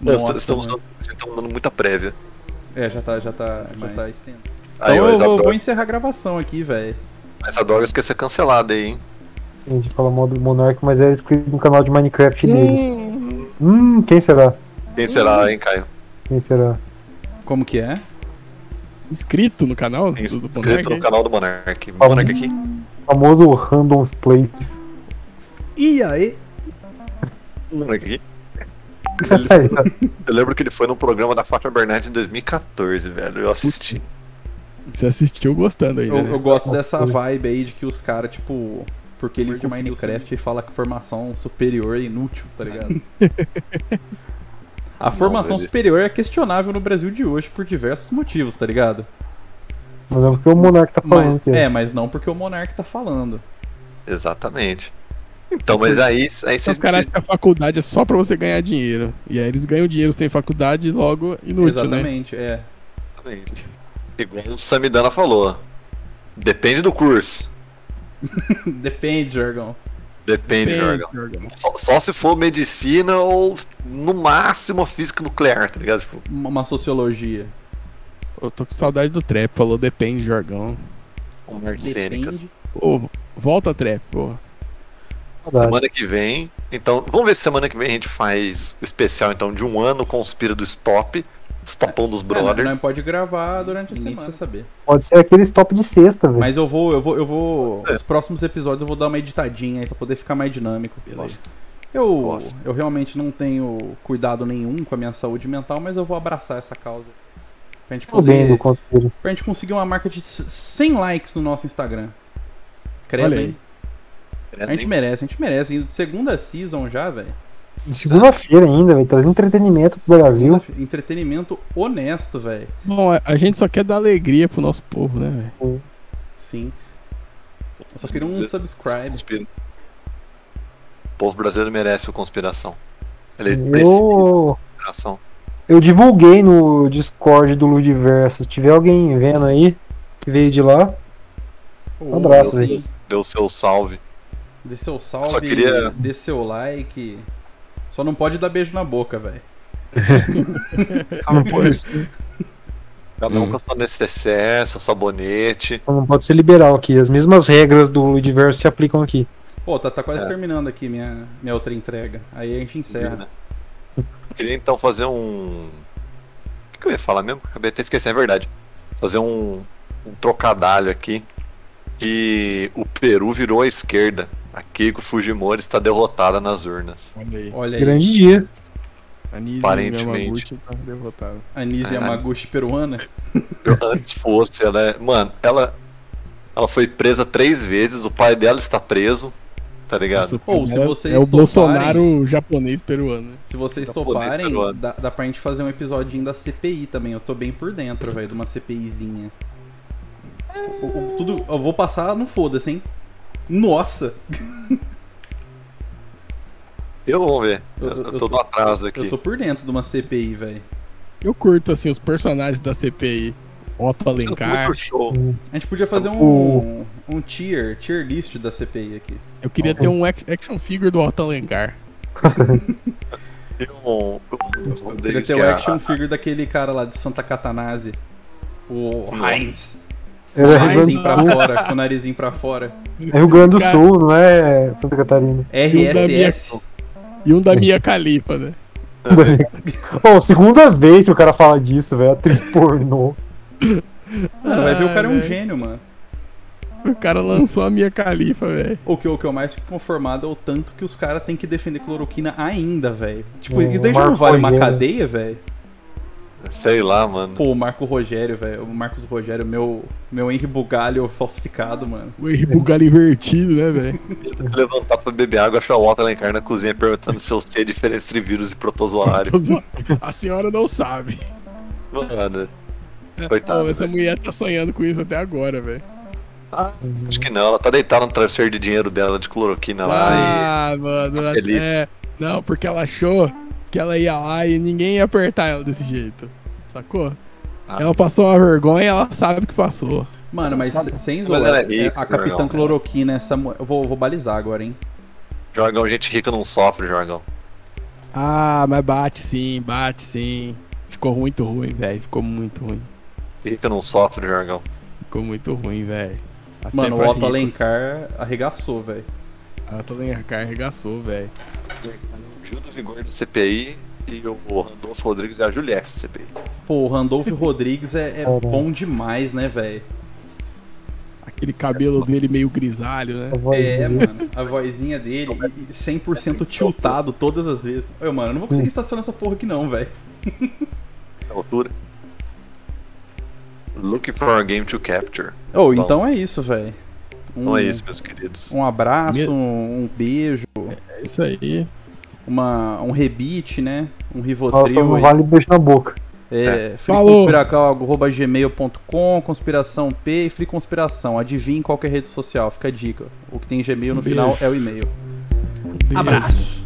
Nós Nossa, estamos, mano. dando, muita prévia. É, já tá, já tá, já tá estendo. Aí Então eu vou, Isadora, vou encerrar a gravação aqui, velho. Isadora esquecer cancelada aí, hein? A gente fala mal do Monark, mas é inscrito no canal de Minecraft dele. Hum, quem será? Quem será, hein, Caio? Quem será? Como que é? Inscrito no canal do, do Inscrito Monark? no canal do Monark. Monark aqui. Famoso Randoms Plates. E aí? Monark aqui. Eu lembro que ele foi num programa da Fátima Bernardes em 2014, velho. Eu assisti. Você assistiu gostando aí, Eu, né? eu gosto dessa vibe aí de que os caras, tipo, porque ele de Minecraft e fala que formação superior é inútil, tá ligado? A formação ele- superior é questionável no Brasil de hoje por diversos motivos, tá ligado? Mas é o que o Monark tá falando Mas, é, mas não porque o Monark tá falando. Exatamente. Então, mas aí, aí Os vocês caras que a faculdade é só pra você ganhar dinheiro. E aí eles ganham dinheiro sem faculdade logo inútil, né? Exatamente, é. Exatamente. Igual o Samidana falou. Depende do curso. Depende, Jorgão. Depende, Depende, Jorgão. Jorgão. Só, só se for medicina ou no máximo física nuclear, tá ligado? Tipo, Uma uma sociologia. Eu tô com saudade do trap, falou depende, Jorgão. um artes cênicas. Ô, volta trap, porra. Saudade. Semana que vem. Então, vamos ver se semana que vem a gente faz o especial então de um ano com o Spira do Stop. Stopão dos É, Brother. não, pode gravar durante a semana, pra você saber. Pode ser aquele stop de sexta, velho. Mas eu vou, eu vou, eu vou. Os próximos episódios eu vou dar uma editadinha aí pra poder ficar mais dinâmico. Gosto. Eu, Gosto. eu realmente não tenho cuidado nenhum com a minha saúde mental, mas eu vou abraçar essa causa. Pra gente poder. Pra gente conseguir uma marca de c- 100 likes no nosso Instagram. Credo, Olha aí. hein? A gente merece, a gente merece. Indo de segunda season já, velho. Segunda-feira ainda, velho. Trazendo entretenimento pro Brasil. Entretenimento honesto, velho. Bom, a- a gente só quer dar alegria pro nosso povo, né, velho? Sim. Eu só queria um subscribe. O povo brasileiro merece o conspiração. Ele precisa de conspiração. Eu divulguei no Discord do Ludiverso. Se tiver alguém vendo aí, que veio de lá, um abraço, velho. Deu seu salve. Dê seu salve, Só queria- dê seu like. Só não pode dar beijo na boca, velho. Não pode, Cada um Hum. com a sua necessaire, seu sabonete. não pode ser liberal aqui. As mesmas regras do Ludiverso se aplicam aqui. Pô, tá, tá quase É. terminando aqui minha, minha outra entrega. Aí a gente encerra. Queria então fazer um. O que, que eu ia falar mesmo? Acabei até esquecendo, é verdade. Fazer um, um trocadalho aqui. Que o Peru virou à esquerda. A Keiko Fujimori está derrotada nas urnas. Olha aí. Olha aí, Grande dia. A Nise Aparentemente. Yamaguchi tá derrotada. Anise É. Yamaguchi peruana. Eu antes fosse, ela é. Mano, ela. Ela foi presa três vezes, o pai dela está preso, tá ligado? Nossa, Ou, se é- vocês é o toparem- Bolsonaro japonês peruano. né? Se vocês Japonês toparem, peruano. dá, dá pra gente fazer um episodinho da CPI também. Eu tô bem por dentro, velho, de uma CPIzinha. O- o- tudo, eu vou passar no foda-se, hein? Nossa! Eu vou ver. Eu- Eu, eu- eu eu tô tô- no atraso aqui. Eu tô por dentro de uma CPI, velho. Eu curto, assim, os personagens da CPI. Otto Alencar. Muito show. A gente podia fazer um, um tier, tier list da CPI aqui. Eu queria ter um ac- action figure do Otto Alencar. Eu, eu, queria ter o action figure daquele cara lá de Santa Catanase. O Heinz. Ele é Rio Grande Narizinho do pra fora, com o narizinho pra fora. É Rio Grande do Cara, Sul, não é Santa Catarina. RSS. E um da Mia Khalifa, né? Pô, segunda vez que o cara fala disso, velho. Atriz pornô. Mano, vai ver o cara é um Ah, gênio, mano. O cara lançou a Mia Khalifa, velho. O que, o que eu mais fico conformado é o tanto que os caras têm que defender cloroquina ainda, velho. Tipo, O isso daí já não vale uma cadeia, velho? Sei lá, mano. Pô, o Marco Rogério, velho. O Marcos Rogério, meu, meu Henry Bugalho falsificado, mano. O Henry Bugalho invertido, né, velho? Levantar pra beber água, achar o Otto Alencar na cozinha perguntando se eu sei a diferença entre vírus e protozoário. A senhora não sabe. Mano, Coitado, Pô, essa velho. mulher tá sonhando com isso até agora, velho. acho que não. Ela tá deitada no travesseiro de dinheiro dela de cloroquina lá Ah, mano. tá feliz. É, não, porque ela achou que ela ia lá e ninguém ia apertar ela desse jeito. Sacou? Ah. Ela passou uma vergonha e ela sabe que passou. Mano, mas Sabe- sem Mas zoar, ela é é, rica, a Capitã Jorgão. Cloroquina, essa Eu vou, vou balizar agora, hein? Jorgão, gente rica não sofre, Jorgão. Ah, mas bate sim, bate sim. Ficou muito ruim, velho. Ficou muito ruim. Rica não sofre, Jorgão. Ficou muito ruim, velho. Mano, o Otto. Alencar arregaçou, velho. Otto Alencar arregaçou, velho. Gil do Vigor do CPI e o Randolfo Rodrigues é a Juliette do CPI. Pô, o Randolph Rodrigues é, é bom demais, né, velho? Aquele cabelo dele meio grisalho, né? É, mano, a vozinha dele e- e 100% tiltado todas as vezes. Ô, mano, eu não vou conseguir estacionar essa porra aqui não, velho. Altura. Looking for a game to capture. Ô, Bom. então é isso, velho. Um, Não é isso, meus queridos. Um abraço, um, um beijo, É isso aí. uma, um rebite, né? Um Nossa, Rivotril. aí. vale beijo na boca. É, Falou. freeconspiracal.gmail.com, conspiração P e free conspiração. Adivinhe qual que é a rede social, fica a dica. O que tem Gmail no Beijo. final é o e-mail. Beijo. Abraço.